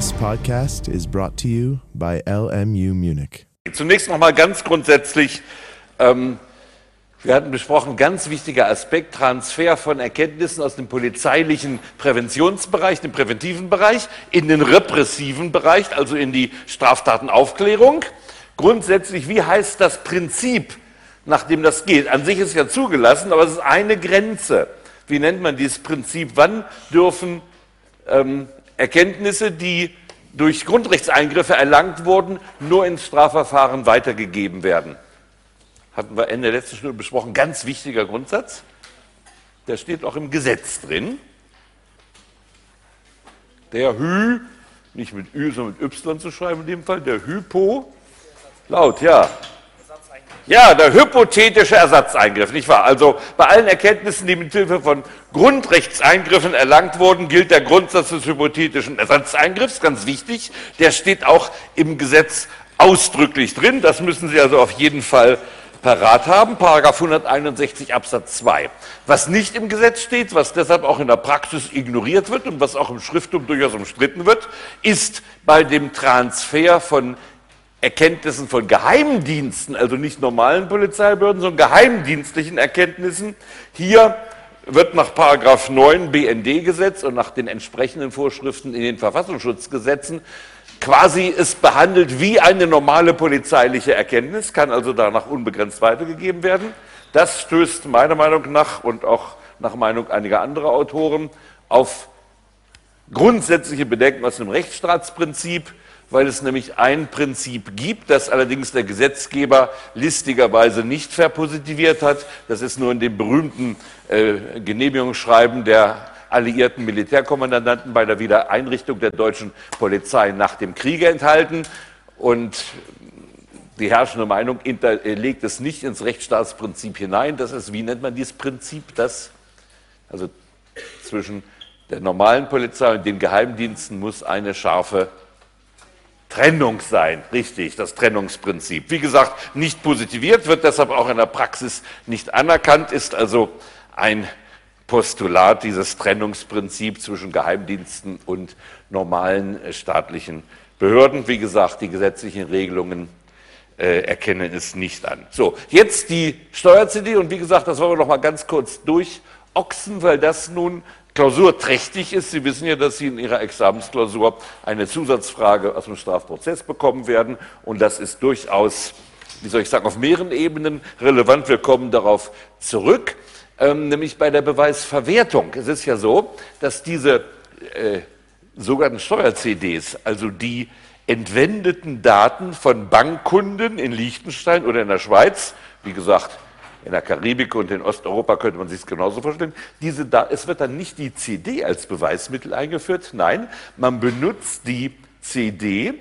This podcast is brought to you by LMU Munich. Zunächst nochmal ganz grundsätzlich, ähm, wir hatten besprochen, ganz wichtiger Aspekt, Transfer von Erkenntnissen aus dem polizeilichen Präventionsbereich, dem präventiven Bereich, in den repressiven Bereich, also in die Straftatenaufklärung. Grundsätzlich, wie heißt das Prinzip, nach dem das geht? An sich ist ja zugelassen, aber es ist eine Grenze. Wie nennt man dieses Prinzip? Wann dürfen ähm, Erkenntnisse, die durch Grundrechtseingriffe erlangt wurden, nur ins Strafverfahren weitergegeben werden? Hatten wir Ende letzter Stunde besprochen. Ganz wichtiger Grundsatz. Der steht auch im Gesetz drin. Der Hü, nicht mit Ü, sondern mit Y zu schreiben in dem Fall, der Hypo, laut, ja, ja, der hypothetische Ersatzeingriff, nicht wahr? Also bei allen Erkenntnissen, die mit Hilfe von Grundrechtseingriffen erlangt wurden, gilt der Grundsatz des hypothetischen Ersatzeingriffs, ganz wichtig. Der steht auch im Gesetz ausdrücklich drin. Das müssen Sie also auf jeden Fall parat haben. Paragraph 161 Absatz 2. Was nicht im Gesetz steht, was deshalb auch in der Praxis ignoriert wird und was auch im Schrifttum durchaus umstritten wird, ist bei dem Transfer von Erkenntnissen von Geheimdiensten, also nicht normalen Polizeibehörden, sondern geheimdienstlichen Erkenntnissen. Hier wird nach Paragraph 9 BND-Gesetz und nach den entsprechenden Vorschriften in den Verfassungsschutzgesetzen quasi es behandelt wie eine normale polizeiliche Erkenntnis, kann also danach unbegrenzt weitergegeben werden. Das stößt meiner Meinung nach und auch nach Meinung einiger anderer Autoren auf grundsätzliche Bedenken aus dem Rechtsstaatsprinzip weil es nämlich ein Prinzip gibt, das allerdings der Gesetzgeber listigerweise nicht verpositiviert hat. Das ist nur in dem berühmten äh, Genehmigungsschreiben der alliierten Militärkommandanten bei der Wiedereinrichtung der deutschen Polizei nach dem Kriege enthalten. Und die herrschende Meinung äh, legt es nicht ins Rechtsstaatsprinzip hinein. Das ist, wie nennt man dieses Prinzip, das also zwischen der normalen Polizei und den Geheimdiensten muss eine scharfe Trennung sein, richtig, das Trennungsprinzip. Wie gesagt, nicht positiviert, wird deshalb auch in der Praxis nicht anerkannt, ist also ein Postulat, dieses Trennungsprinzip zwischen Geheimdiensten und normalen äh, staatlichen Behörden. Wie gesagt, die gesetzlichen Regelungen äh, erkennen es nicht an. So, jetzt die Steuer-CD und wie gesagt, das wollen wir noch mal ganz kurz durchochsen, weil das nun klausurträchtig ist. Sie wissen ja, dass Sie in Ihrer Examensklausur eine Zusatzfrage aus dem Strafprozess bekommen werden. Und das ist durchaus, wie soll ich sagen, auf mehreren Ebenen relevant. Wir kommen darauf zurück, ähm, nämlich bei der Beweisverwertung. Es ist ja so, dass diese äh, sogenannten Steuer-CDs, also die entwendeten Daten von Bankkunden in Liechtenstein oder in der Schweiz, wie gesagt, in der Karibik und in Osteuropa könnte man sich es genauso vorstellen. Diese es wird dann nicht die CD als Beweismittel eingeführt, nein, man benutzt die CD,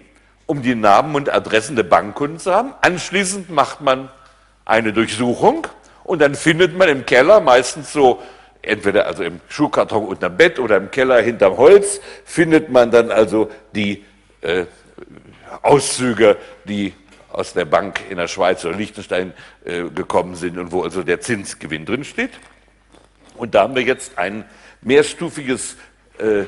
um die Namen und Adressen der Bankkunden zu haben. Anschließend macht man eine Durchsuchung und dann findet man im Keller meistens so entweder also im Schuhkarton unterm Bett oder im Keller hinterm Holz findet man dann also die äh, Auszüge, die aus der Bank in der Schweiz oder Liechtenstein äh, gekommen sind und wo also der Zinsgewinn drinsteht. Und da haben wir jetzt ein mehrstufiges äh,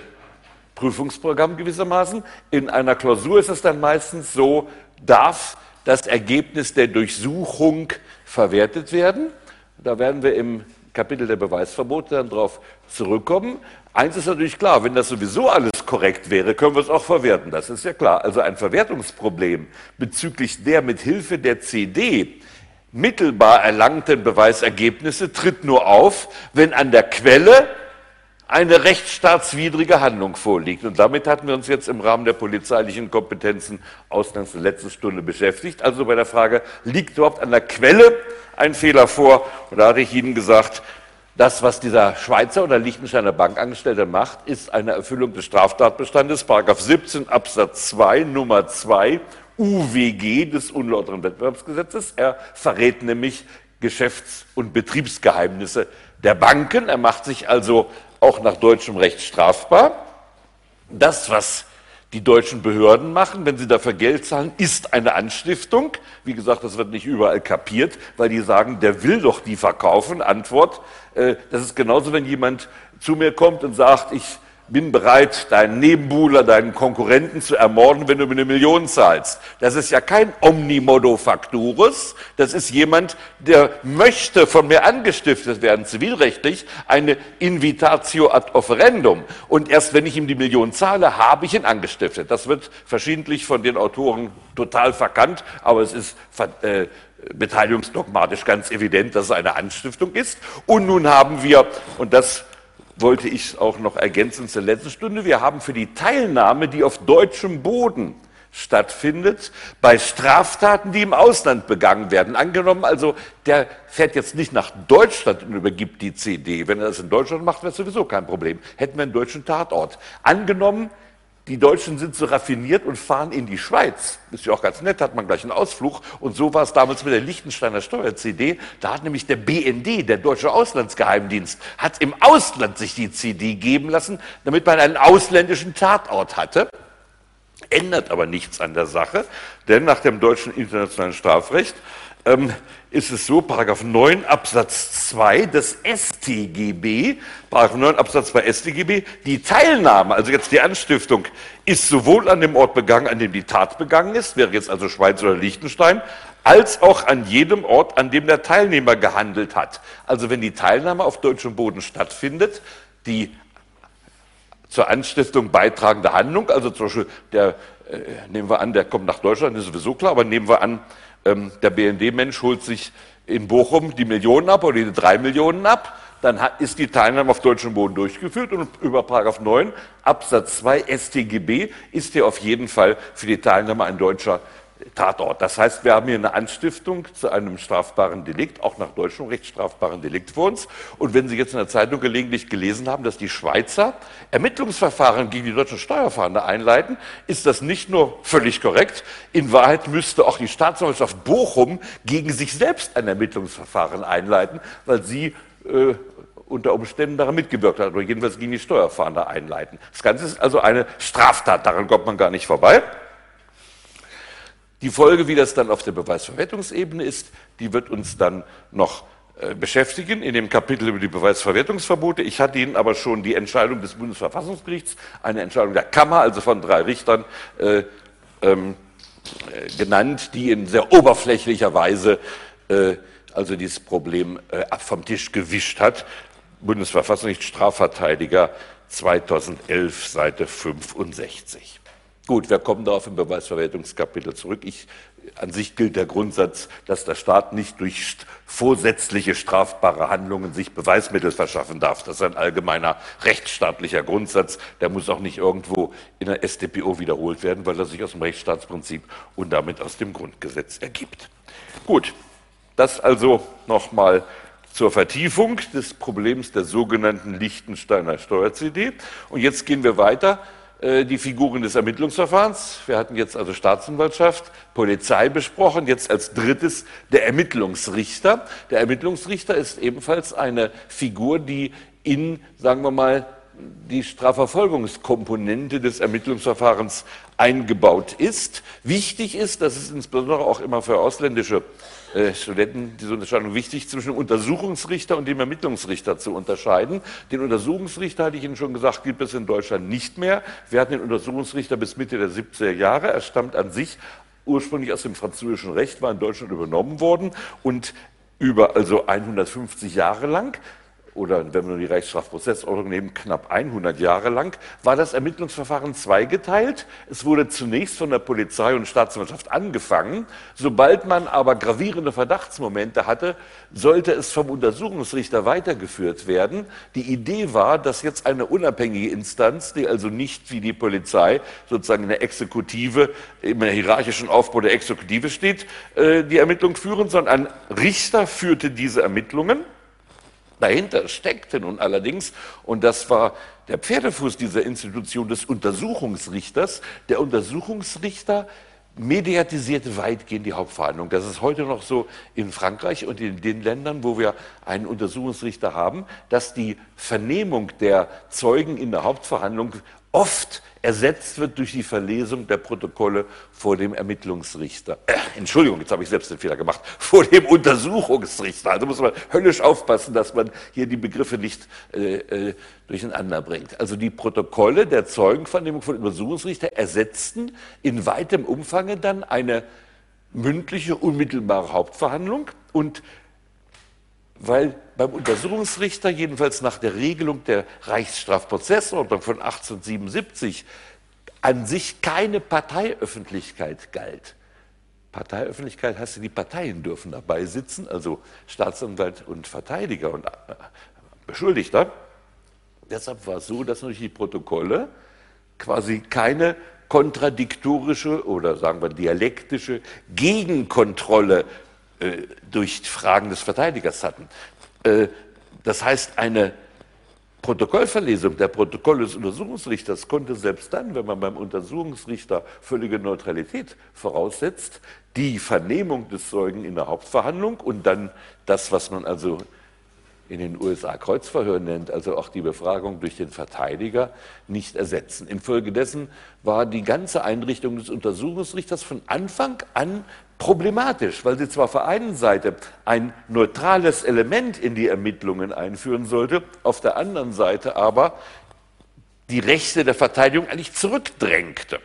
Prüfungsprogramm gewissermaßen. In einer Klausur ist es dann meistens so, darf das Ergebnis der Durchsuchung verwertet werden. Da werden wir im Kapitel der Beweisverbote dann darauf zurückkommen. Eins ist natürlich klar, wenn das sowieso alles korrekt wäre, können wir es auch verwerten. Das ist ja klar. Also ein Verwertungsproblem bezüglich der mit Hilfe der CD mittelbar erlangten Beweisergebnisse tritt nur auf, wenn an der Quelle eine rechtsstaatswidrige Handlung vorliegt. Und damit hatten wir uns jetzt im Rahmen der polizeilichen Kompetenzen ausgangs der letzten Stunde beschäftigt. Also bei der Frage, liegt überhaupt an der Quelle ein Fehler vor? Und da hatte ich Ihnen gesagt, das, was dieser Schweizer oder Liechtensteiner Bankangestellte macht, ist eine Erfüllung des Straftatbestandes, Paragraph 17 Absatz 2 Nummer 2 UWG des unlauteren Wettbewerbsgesetzes. Er verrät nämlich Geschäfts- und Betriebsgeheimnisse der Banken. Er macht sich also auch nach deutschem Recht strafbar. Das, was die deutschen Behörden machen, wenn sie dafür Geld zahlen, ist eine Anstiftung. Wie gesagt, das wird nicht überall kapiert, weil die sagen, der will doch die verkaufen. Antwort, äh, das ist genauso, wenn jemand zu mir kommt und sagt, ich bin bereit, deinen Nebenbuhler, deinen Konkurrenten zu ermorden, wenn du mir eine Million zahlst. Das ist ja kein Omnimodo Facturus. Das ist jemand, der möchte von mir angestiftet werden, zivilrechtlich, eine Invitatio ad offerendum. Und erst wenn ich ihm die Million zahle, habe ich ihn angestiftet. Das wird verschiedentlich von den Autoren total verkannt, aber es ist äh, beteiligungsdogmatisch ganz evident, dass es eine Anstiftung ist. Und nun haben wir, und das wollte ich auch noch ergänzen zur letzten Stunde. Wir haben für die Teilnahme, die auf deutschem Boden stattfindet, bei Straftaten, die im Ausland begangen werden. Angenommen also, der fährt jetzt nicht nach Deutschland und übergibt die CD. Wenn er das in Deutschland macht, wäre es sowieso kein Problem. Hätten wir einen deutschen Tatort. Angenommen, die Deutschen sind so raffiniert und fahren in die Schweiz. Ist ja auch ganz nett, hat man gleich einen Ausflug. Und so war es damals mit der Liechtensteiner Steuer-CD. Da hat nämlich der BND, der Deutsche Auslandsgeheimdienst, hat im Ausland sich die CD geben lassen, damit man einen ausländischen Tatort hatte. Ändert aber nichts an der Sache, denn nach dem deutschen internationalen Strafrecht ähm, ist es so, Paragraph 9 Absatz 2 des StGB, Paragraph 9 Absatz 2 StGB, die Teilnahme, also jetzt die Anstiftung, ist sowohl an dem Ort begangen, an dem die Tat begangen ist, wäre jetzt also Schweiz oder Liechtenstein, als auch an jedem Ort, an dem der Teilnehmer gehandelt hat. Also wenn die Teilnahme auf deutschem Boden stattfindet, die zur Anstiftung beitragende Handlung, also zum Beispiel der, äh, nehmen wir an, der kommt nach Deutschland, ist sowieso klar, aber nehmen wir an, ähm, der BND-Mensch holt sich in Bochum die Millionen ab oder die drei Millionen ab, dann hat, ist die Teilnahme auf deutschem Boden durchgeführt und über Paragraph 9 Absatz 2 StGB ist hier auf jeden Fall für die Teilnahme ein deutscher Tatort. Das heißt, wir haben hier eine Anstiftung zu einem strafbaren Delikt, auch nach deutschem Recht strafbaren Delikt vor uns. Und wenn Sie jetzt in der Zeitung gelegentlich gelesen haben, dass die Schweizer Ermittlungsverfahren gegen die deutschen Steuerfahnder einleiten, ist das nicht nur völlig korrekt. In Wahrheit müsste auch die Staatsanwaltschaft Bochum gegen sich selbst ein Ermittlungsverfahren einleiten, weil sie äh, unter Umständen daran mitgewirkt hat oder jedenfalls gegen die Steuerfahnder einleiten. Das Ganze ist also eine Straftat, daran kommt man gar nicht vorbei. Die Folge, wie das dann auf der Beweisverwertungsebene ist, die wird uns dann noch äh, beschäftigen in dem Kapitel über die Beweisverwertungsverbote. Ich hatte Ihnen aber schon die Entscheidung des Bundesverfassungsgerichts, eine Entscheidung der Kammer, also von drei Richtern, äh, ähm, äh, genannt, die in sehr oberflächlicher Weise äh, also dieses Problem äh, vom Tisch gewischt hat. Bundesverfassungsgericht Strafverteidiger 2011, Seite 65. Gut, wir kommen darauf im Beweisverwertungskapitel zurück. Ich, an sich gilt der Grundsatz, dass der Staat nicht durch vorsätzliche strafbare Handlungen sich Beweismittel verschaffen darf. Das ist ein allgemeiner rechtsstaatlicher Grundsatz. Der muss auch nicht irgendwo in der StPO wiederholt werden, weil er sich aus dem Rechtsstaatsprinzip und damit aus dem Grundgesetz ergibt. Gut, das also nochmal zur Vertiefung des Problems der sogenannten Lichtensteiner Steuer-CD. Und jetzt gehen wir weiter die Figuren des Ermittlungsverfahrens. Wir hatten jetzt also Staatsanwaltschaft, Polizei besprochen, jetzt als drittes der Ermittlungsrichter. Der Ermittlungsrichter ist ebenfalls eine Figur, die in, sagen wir mal, die Strafverfolgungskomponente des Ermittlungsverfahrens eingebaut ist. Wichtig ist, das ist insbesondere auch immer für ausländische äh, Studenten diese Unterscheidung wichtig, zwischen dem Untersuchungsrichter und dem Ermittlungsrichter zu unterscheiden. Den Untersuchungsrichter, hatte ich Ihnen schon gesagt, gibt es in Deutschland nicht mehr. Wir hatten den Untersuchungsrichter bis Mitte der 70er Jahre. Er stammt an sich ursprünglich aus dem französischen Recht, war in Deutschland übernommen worden und über also 150 Jahre lang oder wenn wir nur die Rechtsstrafprozessordnung nehmen, knapp 100 Jahre lang, war das Ermittlungsverfahren zweigeteilt. Es wurde zunächst von der Polizei und Staatsanwaltschaft angefangen. Sobald man aber gravierende Verdachtsmomente hatte, sollte es vom Untersuchungsrichter weitergeführt werden. Die Idee war, dass jetzt eine unabhängige Instanz, die also nicht wie die Polizei sozusagen in der Exekutive, im hierarchischen Aufbau der Exekutive steht, äh, die Ermittlung führen, sondern ein Richter führte diese Ermittlungen. Dahinter steckte nun allerdings, und das war der Pferdefuß dieser Institution des Untersuchungsrichters, der Untersuchungsrichter mediatisierte weitgehend die Hauptverhandlung. Das ist heute noch so in Frankreich und in den Ländern, wo wir einen Untersuchungsrichter haben, dass die Vernehmung der Zeugen in der Hauptverhandlung oft ersetzt wird durch die Verlesung der Protokolle vor dem Ermittlungsrichter. Äh, Entschuldigung, jetzt habe ich selbst den Fehler gemacht, vor dem Untersuchungsrichter. Also muss man höllisch aufpassen, dass man hier die Begriffe nicht äh, äh, durcheinander bringt. Also die Protokolle der Zeugenvernehmung von Untersuchungsrichter ersetzten in weitem Umfange dann eine mündliche, unmittelbare Hauptverhandlung und weil beim Untersuchungsrichter, jedenfalls nach der Regelung der Reichsstrafprozessordnung von 1877, an sich keine Parteiöffentlichkeit galt. Parteiöffentlichkeit heißt, die Parteien dürfen dabei sitzen, also Staatsanwalt und Verteidiger und äh, Beschuldigter. Deshalb war es so, dass natürlich die Protokolle quasi keine kontradiktorische oder sagen wir dialektische Gegenkontrolle äh, durch Fragen des Verteidigers hatten. Äh, das heißt, eine Protokollverlesung der Protokolle des Untersuchungsrichters konnte selbst dann, wenn man beim Untersuchungsrichter völlige Neutralität voraussetzt, die Vernehmung des Zeugen in der Hauptverhandlung und dann das, was man also in den USA Kreuzverhör nennt, also auch die Befragung durch den Verteidiger, nicht ersetzen. Infolgedessen war die ganze Einrichtung des Untersuchungsrichters von Anfang an problematisch, weil sie zwar auf der einen Seite ein neutrales Element in die Ermittlungen einführen sollte, auf der anderen Seite aber die Rechte der Verteidigung eigentlich zurückdrängte.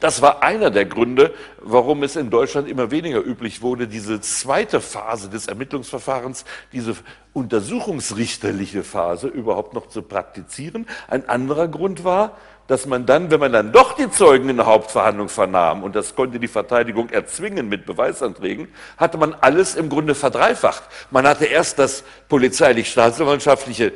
Das war einer der Gründe, warum es in Deutschland immer weniger üblich wurde, diese zweite Phase des Ermittlungsverfahrens, diese untersuchungsrichterliche Phase überhaupt noch zu praktizieren. Ein anderer Grund war, dass man dann, wenn man dann doch die Zeugen in der Hauptverhandlung vernahm, und das konnte die Verteidigung erzwingen mit Beweisanträgen, hatte man alles im Grunde verdreifacht. Man hatte erst das polizeilich-staatsanwaltschaftliche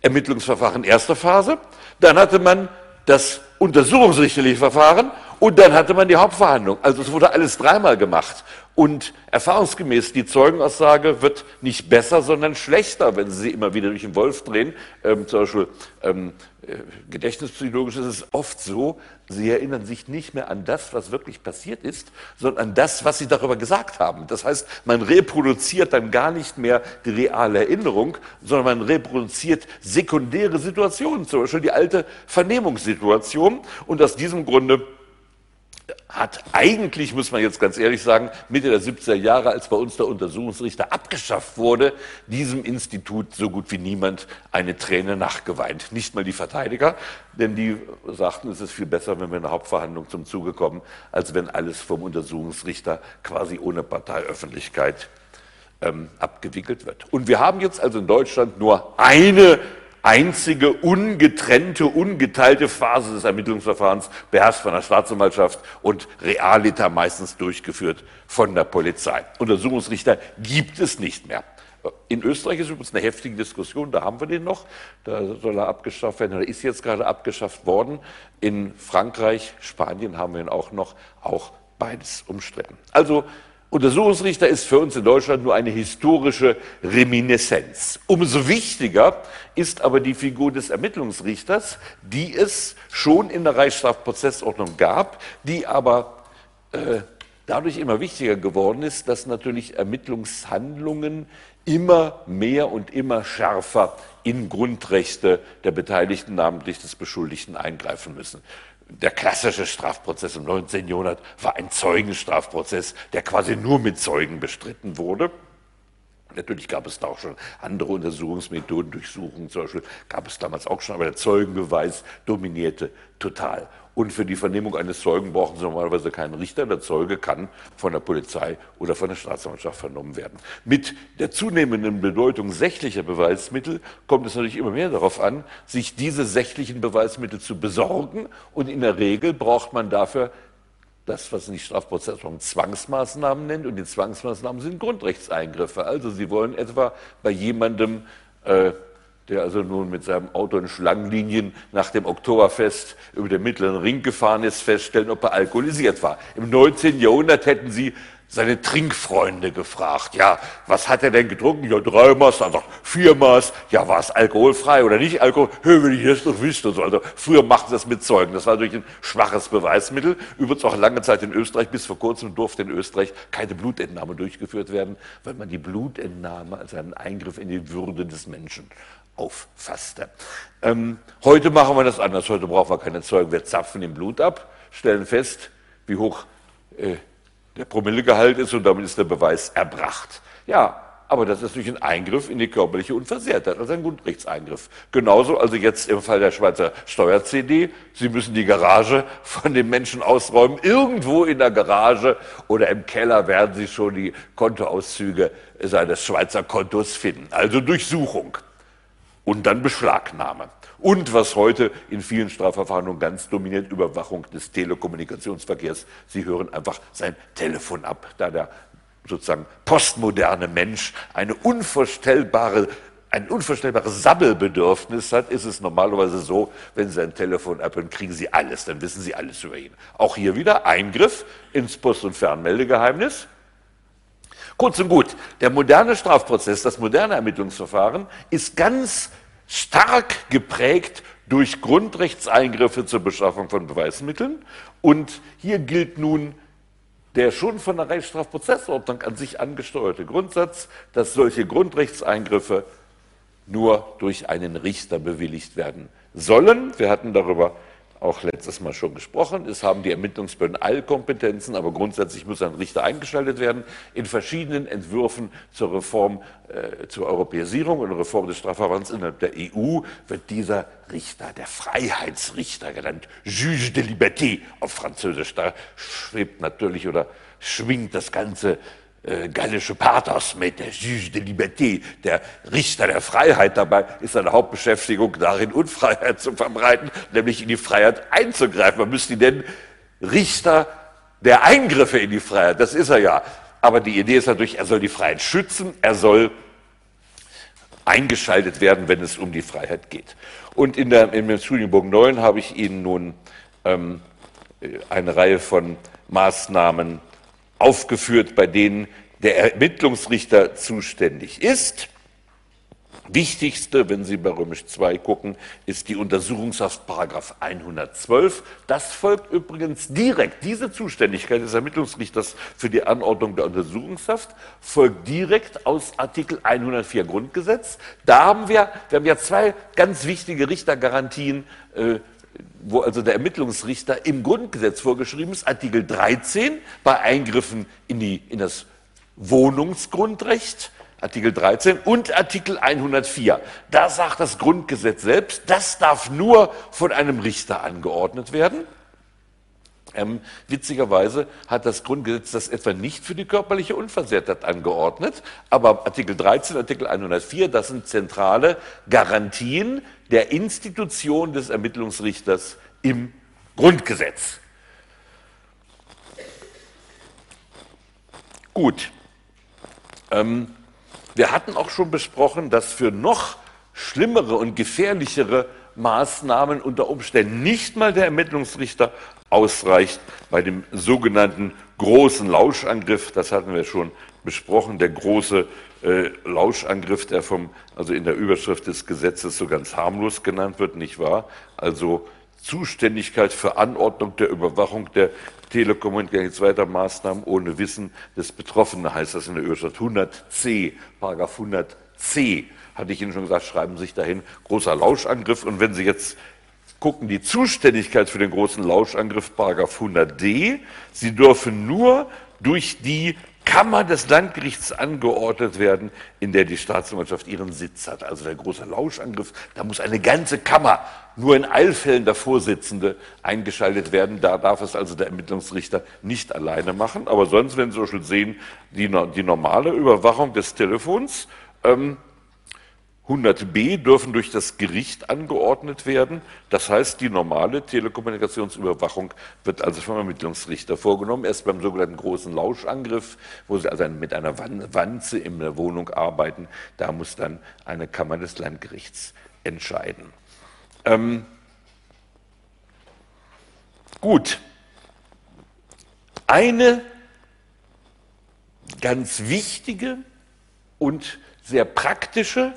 Ermittlungsverfahren erster Phase, dann hatte man das untersuchungsrichterliche Verfahren und dann hatte man die Hauptverhandlung. Also es wurde alles dreimal gemacht. Und erfahrungsgemäß, die Zeugenaussage wird nicht besser, sondern schlechter, wenn Sie sie immer wieder durch den Wolf drehen. Ähm, zum Beispiel ähm, äh, gedächtnispsychologisch ist es oft so, Sie erinnern sich nicht mehr an das, was wirklich passiert ist, sondern an das, was Sie darüber gesagt haben. Das heißt, man reproduziert dann gar nicht mehr die reale Erinnerung, sondern man reproduziert sekundäre Situationen, zum Beispiel die alte Vernehmungssituation. Und aus diesem Grunde hat eigentlich, muss man jetzt ganz ehrlich sagen, Mitte der 70er Jahre, als bei uns der Untersuchungsrichter abgeschafft wurde, diesem Institut so gut wie niemand eine Träne nachgeweint. Nicht mal die Verteidiger, denn die sagten, es ist viel besser, wenn wir in der Hauptverhandlung zum Zuge kommen, als wenn alles vom Untersuchungsrichter quasi ohne Parteiöffentlichkeit ähm, abgewickelt wird. Und wir haben jetzt also in Deutschland nur eine einzige ungetrennte, ungeteilte Phase des Ermittlungsverfahrens, beherrscht von der Staatsanwaltschaft und realiter meistens durchgeführt von der Polizei. Untersuchungsrichter gibt es nicht mehr. In Österreich ist übrigens eine heftige Diskussion, da haben wir den noch, da soll er abgeschafft werden, oder ist jetzt gerade abgeschafft worden. In Frankreich, Spanien haben wir ihn auch noch, auch beides umstritten. Also Untersuchungsrichter ist für uns in Deutschland nur eine historische Reminiszenz. Umso wichtiger ist aber die Figur des Ermittlungsrichters, die es schon in der Reichsstrafprozessordnung gab, die aber äh, dadurch immer wichtiger geworden ist, dass natürlich Ermittlungshandlungen immer mehr und immer schärfer in Grundrechte der Beteiligten, namentlich des Beschuldigten, eingreifen müssen der klassische Strafprozess im 19. Jahrhundert war ein Zeugenstrafprozess, der quasi nur mit Zeugen bestritten wurde. Natürlich gab es da auch schon andere Untersuchungsmethoden, Durchsuchungen zum Beispiel, gab es damals auch schon, aber der Zeugenbeweis dominierte total. Und für die Vernehmung eines Zeugen brauchen Sie normalerweise keinen Richter. Der Zeuge kann von der Polizei oder von der Staatsanwaltschaft vernommen werden. Mit der zunehmenden Bedeutung sächlicher Beweismittel kommt es natürlich immer mehr darauf an, sich diese sächlichen Beweismittel zu besorgen. Und in der Regel braucht man dafür das, was nicht Strafprozessordnung Zwangsmaßnahmen nennt. Und die Zwangsmaßnahmen sind Grundrechtseingriffe. Also Sie wollen etwa bei jemandem äh, der also nun mit seinem Auto in Schlangenlinien nach dem Oktoberfest über den mittleren Ring gefahren ist, feststellen, ob er alkoholisiert war. Im 19. Jahrhundert hätten sie seine Trinkfreunde gefragt. Ja, was hat er denn getrunken? Ja, drei Maß, also vier Maß. Ja, war es alkoholfrei oder nicht Alkohol? Hör, wenn ich das doch wüsste. So. Also früher machten sie das mit Zeugen. Das war natürlich ein schwaches Beweismittel. Übrigens auch lange Zeit in Österreich, bis vor kurzem durfte in Österreich keine Blutentnahme durchgeführt werden, weil man die Blutentnahme als einen Eingriff in die Würde des Menschen auffasste. Ähm, heute machen wir das anders. Heute brauchen wir keine Zeugen. Wir zapfen im Blut ab, stellen fest, wie hoch äh, der Promillegehalt ist und damit ist der Beweis erbracht. Ja, aber das ist durch ein Eingriff in die körperliche Unversehrtheit, also ein Grundrechtseingriff. Genauso also jetzt im Fall der Schweizer Steuer-CD. Sie müssen die Garage von dem Menschen ausräumen. Irgendwo in der Garage oder im Keller werden Sie schon die Kontoauszüge seines Schweizer Kontos finden. Also Durchsuchung und dann Beschlagnahme. Und was heute in vielen Strafverfahren ganz dominiert, Überwachung des Telekommunikationsverkehrs. Sie hören einfach sein Telefon ab, da der sozusagen postmoderne Mensch eine unvorstellbare ein unvorstellbares Sabbelbedürfnis hat, ist es normalerweise so, wenn Sie ein Telefon abhören, kriegen Sie alles, dann wissen Sie alles über ihn. Auch hier wieder Eingriff ins Post- und Fernmeldegeheimnis. Kurz und gut, der moderne Strafprozess, das moderne Ermittlungsverfahren ist ganz stark geprägt durch Grundrechtseingriffe zur Beschaffung von Beweismitteln. Und hier gilt nun der schon von der Rechtsstrafprozessordnung an sich angesteuerte Grundsatz, dass solche Grundrechtseingriffe nur durch einen Richter bewilligt werden sollen. Wir hatten darüber auch letztes Mal schon gesprochen. Es haben die Ermittlungsbehörden Allkompetenzen, aber grundsätzlich muss ein Richter eingeschaltet werden. In verschiedenen Entwürfen zur Reform, äh, zur Europäisierung und Reform des Strafverfahrens innerhalb der EU wird dieser Richter, der Freiheitsrichter genannt, Juge de Liberté auf Französisch. Da schwebt natürlich oder schwingt das Ganze äh, gallische Pathos mit, der Juge de Liberté, der Richter der Freiheit. Dabei ist seine Hauptbeschäftigung darin, Unfreiheit zu verbreiten, nämlich in die Freiheit einzugreifen. Man müsste ihn nennen Richter der Eingriffe in die Freiheit. Das ist er ja. Aber die Idee ist natürlich, er soll die Freiheit schützen, er soll eingeschaltet werden, wenn es um die Freiheit geht. Und in, der, in dem Studienbogen 9 habe ich Ihnen nun ähm, eine Reihe von Maßnahmen aufgeführt, bei denen der Ermittlungsrichter zuständig ist. Wichtigste, wenn Sie bei Römisch 2 gucken, ist die Untersuchungshaft Paragraph 112. Das folgt übrigens direkt, diese Zuständigkeit des Ermittlungsrichters für die Anordnung der Untersuchungshaft folgt direkt aus Artikel 104 Grundgesetz. Da haben wir, wir haben ja zwei ganz wichtige Richtergarantien äh, wo also der Ermittlungsrichter im Grundgesetz vorgeschrieben ist, Artikel 13 bei Eingriffen in, die, in das Wohnungsgrundrecht, Artikel 13 und Artikel 104. Da sagt das Grundgesetz selbst, das darf nur von einem Richter angeordnet werden. Ähm, witzigerweise hat das Grundgesetz das etwa nicht für die körperliche Unversehrtheit angeordnet, aber Artikel 13, Artikel 104, das sind zentrale Garantien der Institution des Ermittlungsrichters im Grundgesetz. Gut. Ähm, wir hatten auch schon besprochen, dass für noch schlimmere und gefährlichere Maßnahmen unter Umständen nicht mal der Ermittlungsrichter ausreicht bei dem sogenannten großen Lauschangriff. Das hatten wir schon besprochen, der große äh, Lauschangriff, der vom, also in der Überschrift des Gesetzes so ganz harmlos genannt wird, nicht wahr? Also Zuständigkeit für Anordnung der Überwachung der Telekommunikationsweiter Maßnahmen ohne Wissen des Betroffenen, heißt das in der Überschrift 100c, Paragraph 100c hatte ich Ihnen schon gesagt, schreiben Sie sich dahin, großer Lauschangriff. Und wenn Sie jetzt gucken, die Zuständigkeit für den großen Lauschangriff, Paragraph 100d, Sie dürfen nur durch die Kammer des Landgerichts angeordnet werden, in der die Staatsanwaltschaft ihren Sitz hat. Also der große Lauschangriff, da muss eine ganze Kammer, nur in Eilfällen der Vorsitzende, eingeschaltet werden. Da darf es also der Ermittlungsrichter nicht alleine machen. Aber sonst, wenn Sie schon sehen, die, die normale Überwachung des Telefons, ähm, 100b dürfen durch das Gericht angeordnet werden. Das heißt, die normale Telekommunikationsüberwachung wird also vom Ermittlungsrichter vorgenommen. Erst beim sogenannten großen Lauschangriff, wo Sie also mit einer Wanze in der Wohnung arbeiten, da muss dann eine Kammer des Landgerichts entscheiden. Ähm, gut. Eine ganz wichtige und sehr praktische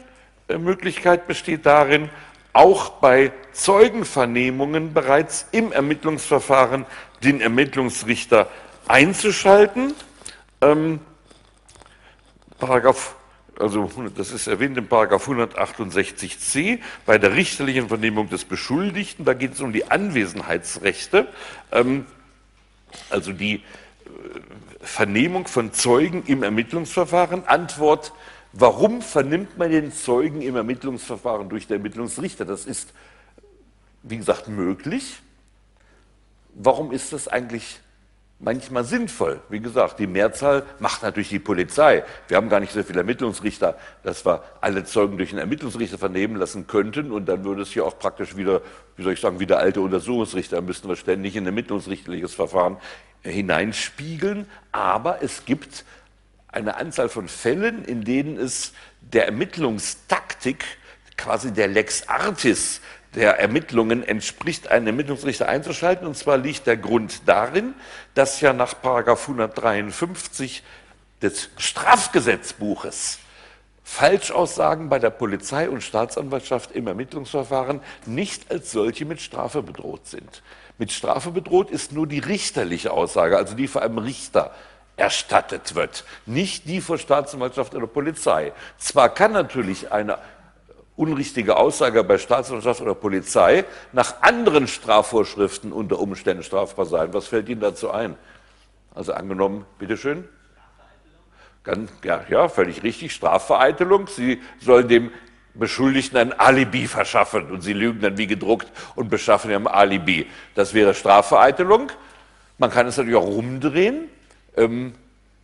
Möglichkeit besteht darin, auch bei Zeugenvernehmungen bereits im Ermittlungsverfahren den Ermittlungsrichter einzuschalten. Ähm, Paragraph also das ist erwähnt im Paragraph 168c, bei der richterlichen Vernehmung des Beschuldigten, da geht es um die Anwesenheitsrechte, ähm, also die äh, Vernehmung von Zeugen im Ermittlungsverfahren. Antwort, warum vernimmt man den Zeugen im Ermittlungsverfahren durch den Ermittlungsrichter? Das ist, wie gesagt, möglich. Warum ist das eigentlich manchmal sinnvoll. Wie gesagt, die Mehrzahl macht natürlich die Polizei. Wir haben gar nicht so viele Ermittlungsrichter, dass wir alle Zeugen durch einen Ermittlungsrichter vernehmen lassen könnten und dann würde es hier auch praktisch wieder, wie soll ich sagen, wie der alte Untersuchungsrichter, müssten wir ständig in ein ermittlungsrichterliches Verfahren hineinspiegeln. Aber es gibt eine Anzahl von Fällen, in denen es der Ermittlungstaktik quasi der Lex Artis der Ermittlungen entspricht, einen Ermittlungsrichter einzuschalten. Und zwar liegt der Grund darin, dass ja nach 153 des Strafgesetzbuches Falschaussagen bei der Polizei und Staatsanwaltschaft im Ermittlungsverfahren nicht als solche mit Strafe bedroht sind. Mit Strafe bedroht ist nur die richterliche Aussage, also die vor einem Richter erstattet wird, nicht die vor Staatsanwaltschaft oder Polizei. Zwar kann natürlich eine unrichtige Aussage bei Staatsanwaltschaft oder Polizei nach anderen Strafvorschriften unter Umständen strafbar sein. Was fällt Ihnen dazu ein? Also angenommen, bitteschön. Ganz, ja, ja, völlig richtig, Strafvereitelung. Sie sollen dem Beschuldigten ein Alibi verschaffen und sie lügen dann wie gedruckt und beschaffen ihrem Alibi. Das wäre Strafvereitelung. Man kann es natürlich auch rumdrehen. Ähm,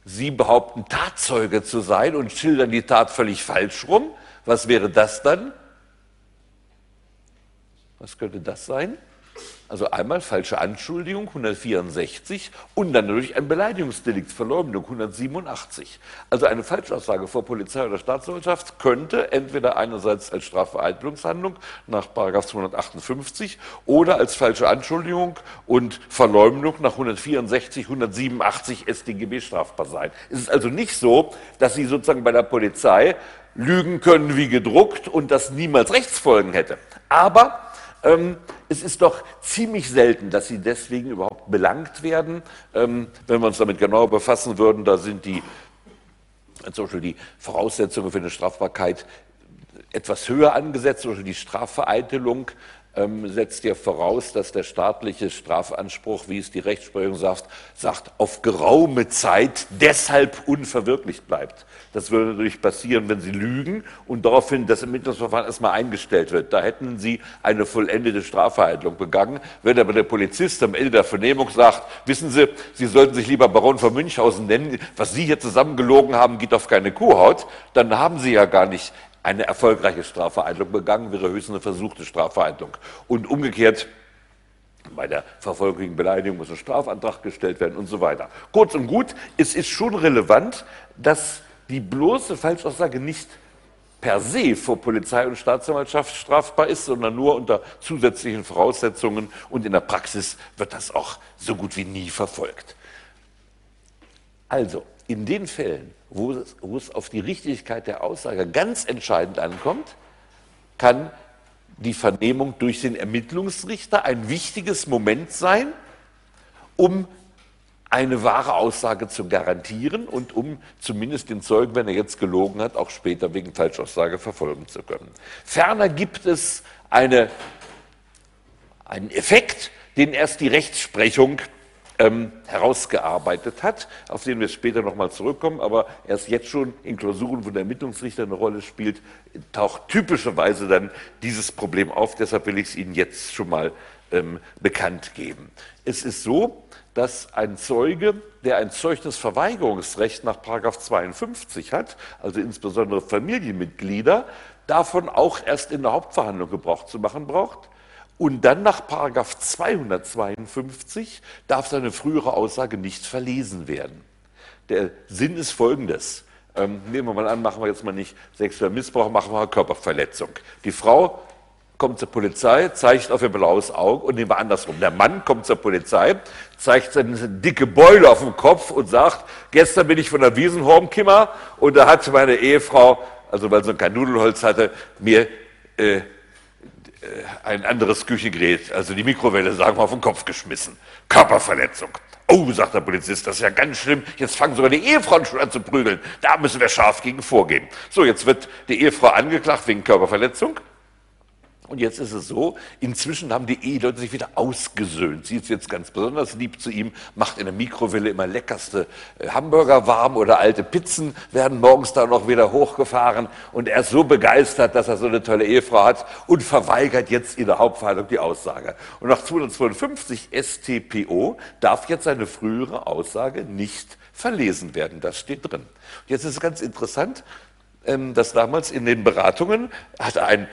sie behaupten, Tatzeuge zu sein und schildern die Tat völlig falsch rum. Was wäre das dann? Was könnte das sein? Also einmal falsche Anschuldigung 164 und dann natürlich ein Beleidigungsdelikt, Verleumdung 187. Also eine Falschaussage vor Polizei oder Staatsanwaltschaft könnte entweder einerseits als Strafvereitelungshandlung nach 258 oder als falsche Anschuldigung und Verleumdung nach 164, 187 StGB strafbar sein. Es ist also nicht so, dass Sie sozusagen bei der Polizei lügen können wie gedruckt und das niemals Rechtsfolgen hätte. Aber ähm, es ist doch ziemlich selten, dass sie deswegen überhaupt belangt werden. Ähm, wenn wir uns damit genauer befassen würden, da sind die, zum Beispiel die Voraussetzungen für eine Strafbarkeit etwas höher angesetzt, zum Beispiel die Strafvereitelung ähm, setzt ja voraus, dass der staatliche Strafanspruch, wie es die Rechtsprechung sagt, sagt, auf geraume Zeit deshalb unverwirklicht bleibt. Das würde natürlich passieren, wenn Sie lügen und daraufhin das Ermittlungsverfahren erstmal eingestellt wird. Da hätten Sie eine vollendete Strafverhandlung begangen. Wenn aber der Polizist am Ende der Vernehmung sagt, wissen Sie, Sie sollten sich lieber Baron von Münchhausen nennen, was Sie hier zusammengelogen haben, geht auf keine Kuhhaut, dann haben Sie ja gar nicht eine erfolgreiche Strafvereitelung begangen, wäre höchstens eine versuchte Strafvereitelung. Und umgekehrt, bei der verfolglichen Beleidigung muss ein Strafantrag gestellt werden und so weiter. Kurz und gut, es ist schon relevant, dass die bloße Falschaussage nicht per se vor Polizei und Staatsanwaltschaft strafbar ist, sondern nur unter zusätzlichen Voraussetzungen und in der Praxis wird das auch so gut wie nie verfolgt. Also, in den Fällen, wo es, wo es auf die Richtigkeit der Aussage ganz entscheidend ankommt, kann die Vernehmung durch den Ermittlungsrichter ein wichtiges Moment sein, um eine wahre Aussage zu garantieren und um zumindest den Zeugen, wenn er jetzt gelogen hat, auch später wegen Falschaussage verfolgen zu können. Ferner gibt es eine, einen Effekt, den erst die Rechtsprechung ähm, herausgearbeitet hat, auf den wir später nochmal zurückkommen, aber erst jetzt schon in Klausuren, wo der Ermittlungsrichter eine Rolle spielt, taucht typischerweise dann dieses Problem auf. Deshalb will ich es Ihnen jetzt schon mal ähm, bekannt geben. Es ist so, dass ein Zeuge, der ein Zeugnisverweigerungsrecht nach 52 hat, also insbesondere Familienmitglieder, davon auch erst in der Hauptverhandlung Gebrauch zu machen braucht. Und dann nach Paragraph 252 darf seine frühere Aussage nicht verlesen werden. Der Sinn ist folgendes. Ähm, nehmen wir mal an, machen wir jetzt mal nicht sexuellen Missbrauch, machen wir Körperverletzung. Die Frau kommt zur Polizei, zeigt auf ihr blaues Auge und nehmen wir andersrum. Der Mann kommt zur Polizei, zeigt seine dicke Beule auf dem Kopf und sagt, gestern bin ich von der Wiesenhornkimmer und da hat meine Ehefrau, also weil sie kein Nudelholz hatte, mir äh, ein anderes Küchengerät, also die Mikrowelle, sagen wir, auf den Kopf geschmissen. Körperverletzung. Oh, sagt der Polizist, das ist ja ganz schlimm. Jetzt fangen sogar die Ehefrauen schon an zu prügeln. Da müssen wir scharf gegen vorgehen. So, jetzt wird die Ehefrau angeklagt wegen Körperverletzung. Und jetzt ist es so, inzwischen haben die Eheleute sich wieder ausgesöhnt. Sie ist jetzt ganz besonders lieb zu ihm, macht in der Mikrowelle immer leckerste äh, Hamburger warm oder alte Pizzen werden morgens da noch wieder hochgefahren. Und er ist so begeistert, dass er so eine tolle Ehefrau hat und verweigert jetzt in der Hauptverhandlung die Aussage. Und nach 252 StPO darf jetzt seine frühere Aussage nicht verlesen werden. Das steht drin. Jetzt ist es ganz interessant, ähm, dass damals in den Beratungen hat ein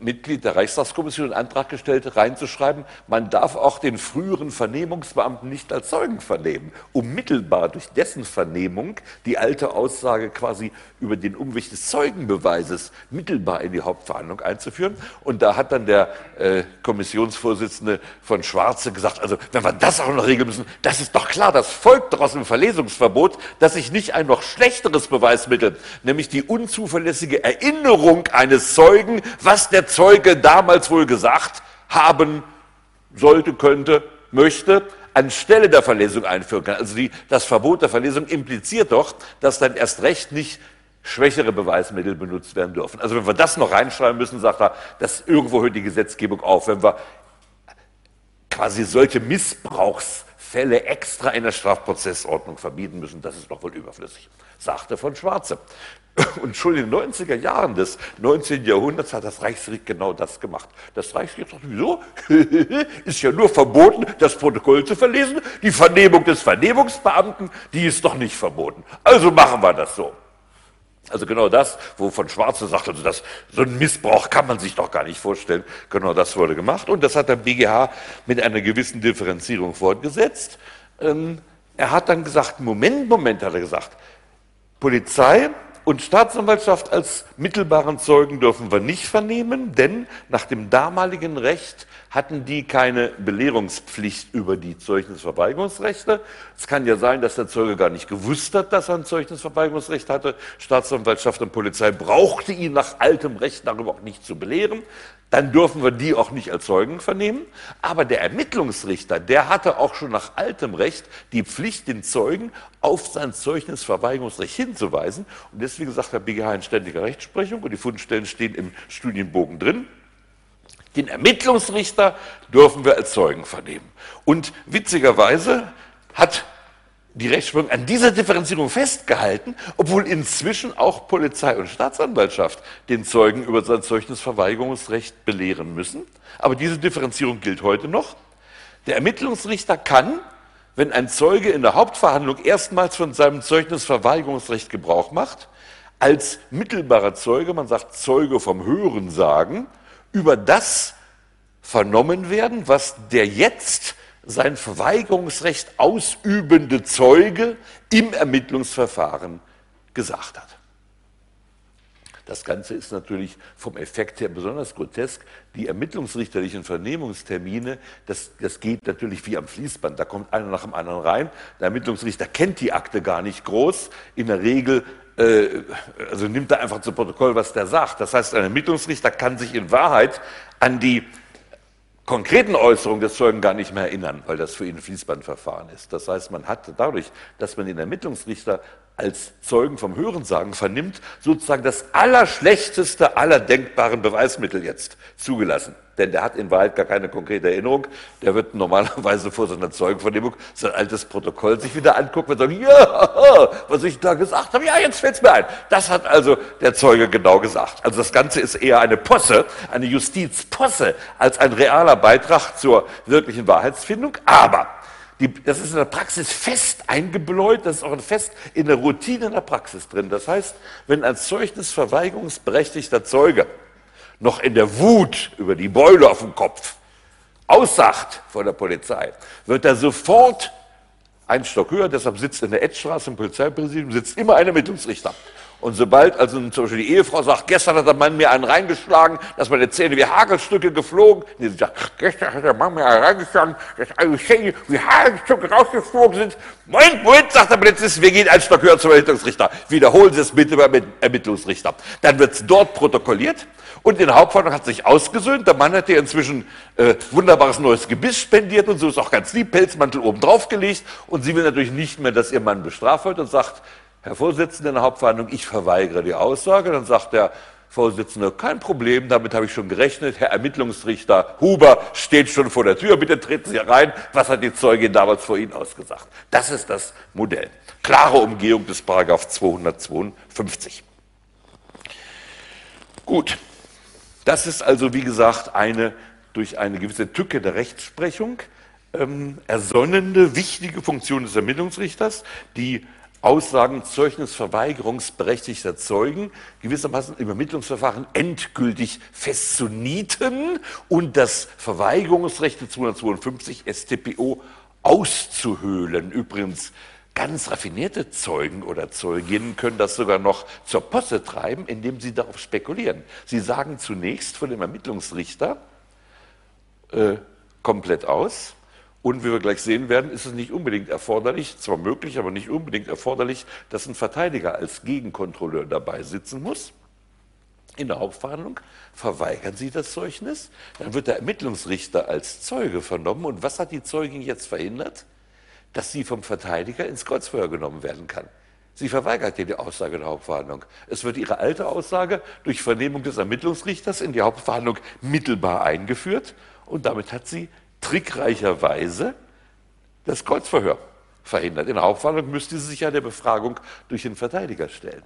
Mitglied der Reichstagskommission einen Antrag gestellt, reinzuschreiben, man darf auch den früheren Vernehmungsbeamten nicht als Zeugen vernehmen, um mittelbar durch dessen Vernehmung die alte Aussage quasi über den Umweg des Zeugenbeweises mittelbar in die Hauptverhandlung einzuführen. Und da hat dann der äh, Kommissionsvorsitzende von Schwarze gesagt, also wenn wir das auch noch regeln müssen, das ist doch klar, das folgt doch aus dem Verlesungsverbot, dass sich nicht ein noch schlechteres Beweismittel, nämlich die unzuverlässige Erinnerung eines Zeugen was der Zeuge damals wohl gesagt haben sollte, könnte, möchte, anstelle der Verlesung einführen kann. Also die, das Verbot der Verlesung impliziert doch, dass dann erst recht nicht schwächere Beweismittel benutzt werden dürfen. Also wenn wir das noch reinschreiben müssen, sagt er, das irgendwo hört die Gesetzgebung auf, wenn wir quasi solche Missbrauchsfälle extra in der Strafprozessordnung verbieten müssen, das ist doch wohl überflüssig, sagte von Schwarze. Und schon in den 90er Jahren des 19. Jahrhunderts hat das Reichsgericht genau das gemacht. Das Reichsgericht sagt, wieso? ist ja nur verboten, das Protokoll zu verlesen. Die Vernehmung des Vernehmungsbeamten, die ist doch nicht verboten. Also machen wir das so. Also genau das, wovon Schwarze sagt, also das, so ein Missbrauch kann man sich doch gar nicht vorstellen. Genau das wurde gemacht. Und das hat der BGH mit einer gewissen Differenzierung fortgesetzt. Ähm, er hat dann gesagt, Moment, Moment, hat er gesagt, Polizei und Staatsanwaltschaft als mittelbaren Zeugen dürfen wir nicht vernehmen, denn nach dem damaligen Recht hatten die keine Belehrungspflicht über die Zeugnisverweigerungsrechte. Es kann ja sein, dass der Zeuge gar nicht gewusst hat, dass er ein Zeugnisverweigerungsrecht hatte. Staatsanwaltschaft und Polizei brauchte ihn nach altem Recht darüber auch nicht zu belehren. Dann dürfen wir die auch nicht als Zeugen vernehmen. Aber der Ermittlungsrichter, der hatte auch schon nach altem Recht die Pflicht, den Zeugen auf sein Zeugnisverweigerungsrecht hinzuweisen. Und deswegen sagt der BGH in ständiger Rechtsprechung, und die Fundstellen stehen im Studienbogen drin, den Ermittlungsrichter dürfen wir als Zeugen vernehmen. Und witzigerweise hat die Rechtsprechung an dieser Differenzierung festgehalten, obwohl inzwischen auch Polizei und Staatsanwaltschaft den Zeugen über sein Zeugnisverweigerungsrecht belehren müssen. Aber diese Differenzierung gilt heute noch. Der Ermittlungsrichter kann, wenn ein Zeuge in der Hauptverhandlung erstmals von seinem Zeugnisverweigerungsrecht Gebrauch macht, als mittelbarer Zeuge, man sagt Zeuge vom Hörensagen, über das vernommen werden, was der jetzt sein Verweigerungsrecht ausübende Zeuge im Ermittlungsverfahren gesagt hat. Das Ganze ist natürlich vom Effekt her besonders grotesk. Die ermittlungsrichterlichen Vernehmungstermine, das, das geht natürlich wie am Fließband. Da kommt einer nach dem anderen rein. Der Ermittlungsrichter kennt die Akte gar nicht groß. In der Regel äh, also nimmt er einfach zu Protokoll, was der sagt. Das heißt, ein Ermittlungsrichter kann sich in Wahrheit an die konkreten Äußerungen des Zeugen gar nicht mehr erinnern, weil das für ihn ein Fließbandverfahren ist. Das heißt, man hat dadurch, dass man den Ermittlungsrichter als Zeugen vom Hörensagen vernimmt, sozusagen das allerschlechteste aller denkbaren Beweismittel jetzt zugelassen. Denn der hat in Wahrheit gar keine konkrete Erinnerung. Der wird normalerweise vor seiner Zeugenvernehmung sein altes Protokoll sich wieder angucken und sagen, ja, was ich da gesagt habe, ja, jetzt fällt es mir ein. Das hat also der Zeuge genau gesagt. Also das Ganze ist eher eine Posse, eine Justizposse, als ein realer Beitrag zur wirklichen Wahrheitsfindung. Aber die, das ist in der Praxis fest eingebläut, das ist auch fest in der Routine in der Praxis drin. Das heißt, wenn ein zeugnisverweigerungsberechtigter Zeuge noch in der Wut über die Beule auf dem Kopf aussagt vor der Polizei, wird er sofort einen Stock höher, deshalb sitzt in der Edstraße im Polizeipräsidium, sitzt immer ein Ermittlungsrichter. Und sobald also zum Beispiel die Ehefrau sagt, gestern hat der Mann mir einen reingeschlagen, dass meine Zähne wie Hagelstücke geflogen, nee, sie sagt, gestern hat der Mann mir einen reingeschlagen, dass alle Zähne wie Hagelstücke rausgeflogen sind. Moment, Moment, sagt der Polizist, wir gehen ein Stock höher zum Ermittlungsrichter. Wiederholen Sie es bitte beim Ermittlungsrichter. Dann wird es dort protokolliert und in der Hauptverhandlung hat sich ausgesöhnt. Der Mann hat ihr inzwischen äh, wunderbares neues Gebiss spendiert und so ist auch ganz lieb, Pelzmantel oben drauf gelegt. Und sie will natürlich nicht mehr, dass ihr Mann bestraft wird und sagt, Herr Vorsitzender in der Hauptverhandlung, ich verweigere die Aussage. Dann sagt der Vorsitzende, kein Problem, damit habe ich schon gerechnet. Herr Ermittlungsrichter Huber steht schon vor der Tür, bitte treten Sie herein. Was hat die Zeugin damals vor Ihnen ausgesagt? Das ist das Modell. Klare Umgehung des Paragraph 252. Gut, das ist also, wie gesagt, eine durch eine gewisse Tücke der Rechtsprechung ähm, ersonnende, wichtige Funktion des Ermittlungsrichters, die Aussagen zeugnisverweigerungsberechtigter Zeugen gewissermaßen im Ermittlungsverfahren endgültig festzunieten und das Verweigerungsrecht 252 StPO auszuhöhlen. Übrigens, ganz raffinierte Zeugen oder Zeuginnen können das sogar noch zur Posse treiben, indem sie darauf spekulieren. Sie sagen zunächst von dem Ermittlungsrichter äh, komplett aus, und wie wir gleich sehen werden, ist es nicht unbedingt erforderlich, zwar möglich, aber nicht unbedingt erforderlich, dass ein Verteidiger als Gegenkontrolleur dabei sitzen muss. In der Hauptverhandlung verweigern Sie das Zeugnis, dann wird der Ermittlungsrichter als Zeuge vernommen. Und was hat die Zeugin jetzt verhindert? Dass sie vom Verteidiger ins Kreuzfeuer genommen werden kann. Sie verweigert die Aussage der Hauptverhandlung. Es wird ihre alte Aussage durch Vernehmung des Ermittlungsrichters in die Hauptverhandlung mittelbar eingeführt und damit hat sie trickreicherweise das Kreuzverhör verhindert. In der Hauptverhandlung müsste sie sich ja der Befragung durch den Verteidiger stellen.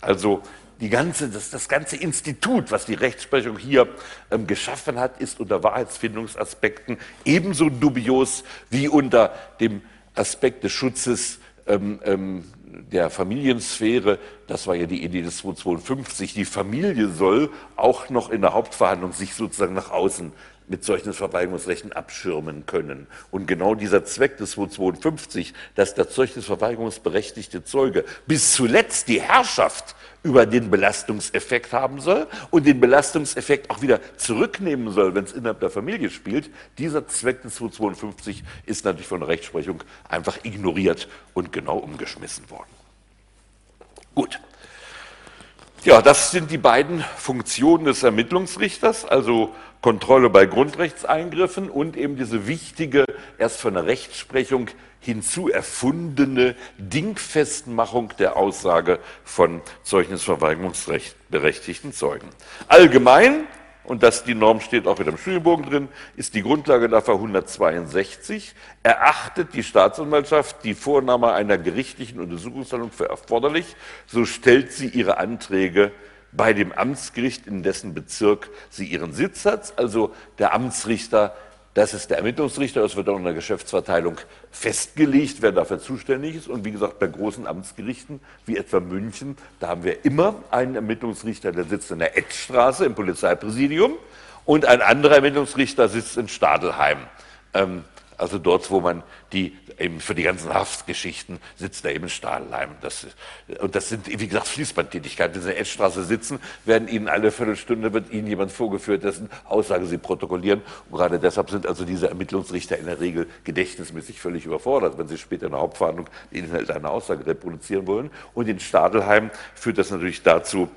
Also die ganze, das, das ganze Institut, was die Rechtsprechung hier ähm, geschaffen hat, ist unter Wahrheitsfindungsaspekten ebenso dubios wie unter dem Aspekt des Schutzes ähm, ähm, der Familiensphäre, das war ja die Idee des 252, die Familie soll auch noch in der Hauptverhandlung sich sozusagen nach außen mit solchen Verweigerungsrechten abschirmen können. Und genau dieser Zweck des 252, dass der zeugnisverweigerungsberechtigte Zeuge bis zuletzt die Herrschaft über den Belastungseffekt haben soll und den Belastungseffekt auch wieder zurücknehmen soll, wenn es innerhalb der Familie spielt, dieser Zweck des 252 ist natürlich von der Rechtsprechung einfach ignoriert und genau umgeschmissen worden. Gut. Ja, das sind die beiden Funktionen des Ermittlungsrichters, also Kontrolle bei Grundrechtseingriffen und eben diese wichtige, erst von der Rechtsprechung hinzu erfundene Dingfestmachung der Aussage von Zeugnisverweigerungsrecht berechtigten Zeugen. Allgemein, und das die Norm steht auch wieder im Studienbogen drin, ist die Grundlage dafür 162, erachtet die Staatsanwaltschaft die Vornahme einer gerichtlichen Untersuchungshandlung für erforderlich, so stellt sie ihre Anträge bei dem Amtsgericht, in dessen Bezirk sie ihren Sitz hat. Also der Amtsrichter, das ist der Ermittlungsrichter, das wird auch in der Geschäftsverteilung festgelegt, wer dafür zuständig ist. Und wie gesagt, bei großen Amtsgerichten, wie etwa München, da haben wir immer einen Ermittlungsrichter, der sitzt in der Etzstraße im Polizeipräsidium und ein anderer Ermittlungsrichter sitzt in Stadelheim. Ähm, also dort, wo man die eben für die ganzen Haftgeschichten sitzt da eben Stahlleim. Das, und das sind, wie gesagt, Fließbandtätigkeiten. Wenn Sie in der Edstraße sitzen, werden Ihnen alle Viertelstunde wird Ihnen jemand vorgeführt, dessen Aussage Sie protokollieren. Und gerade deshalb sind also diese Ermittlungsrichter in der Regel gedächtnismäßig völlig überfordert, wenn sie später in der Hauptverhandlung den Inhalt einer Aussage reproduzieren wollen. Und in Stadelheim führt das natürlich dazu,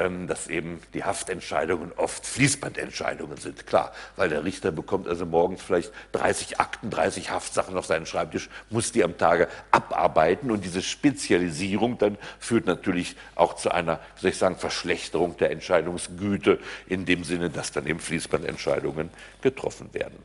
dass eben die Haftentscheidungen oft Fließbandentscheidungen sind. Klar, weil der Richter bekommt also morgens vielleicht 30 Akten, 30 Haftsachen auf seinen Schreibtisch, muss die am Tage abarbeiten und diese Spezialisierung dann führt natürlich auch zu einer, wie soll ich sagen, Verschlechterung der Entscheidungsgüte in dem Sinne, dass dann eben Fließbandentscheidungen getroffen werden.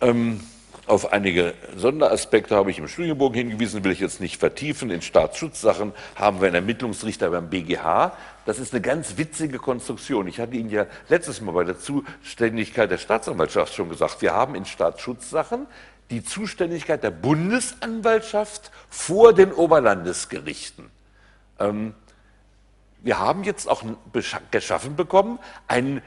Ähm, auf einige Sonderaspekte habe ich im Studienbogen hingewiesen, will ich jetzt nicht vertiefen. In Staatsschutzsachen haben wir einen Ermittlungsrichter beim BGH. Das ist eine ganz witzige Konstruktion. Ich hatte Ihnen ja letztes Mal bei der Zuständigkeit der Staatsanwaltschaft schon gesagt, wir haben in Staatsschutzsachen die Zuständigkeit der Bundesanwaltschaft vor den Oberlandesgerichten. Ähm, wir haben jetzt auch geschaffen bekommen einen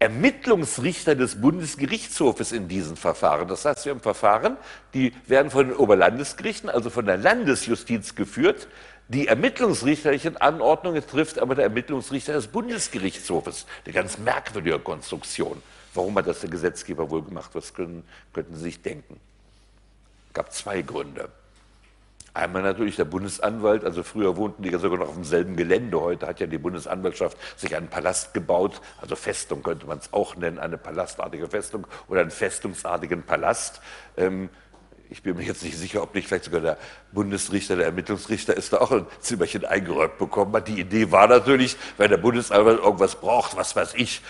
Ermittlungsrichter des Bundesgerichtshofes in diesen Verfahren. Das heißt, wir haben Verfahren, die werden von den Oberlandesgerichten, also von der Landesjustiz geführt. Die ermittlungsrichterlichen Anordnungen trifft aber der Ermittlungsrichter des Bundesgerichtshofes. Eine ganz merkwürdige Konstruktion. Warum hat das der Gesetzgeber wohl gemacht? Was können, könnten Sie sich denken? Es gab zwei Gründe. Einmal natürlich der Bundesanwalt, also früher wohnten die ja sogar noch auf demselben Gelände. Heute hat ja die Bundesanwaltschaft sich einen Palast gebaut, also Festung könnte man es auch nennen, eine palastartige Festung oder einen festungsartigen Palast. Ähm, ich bin mir jetzt nicht sicher, ob nicht vielleicht sogar der Bundesrichter, der Ermittlungsrichter ist da auch ein Zimmerchen eingeräumt bekommen hat. Die Idee war natürlich, wenn der Bundesanwalt irgendwas braucht, was weiß ich,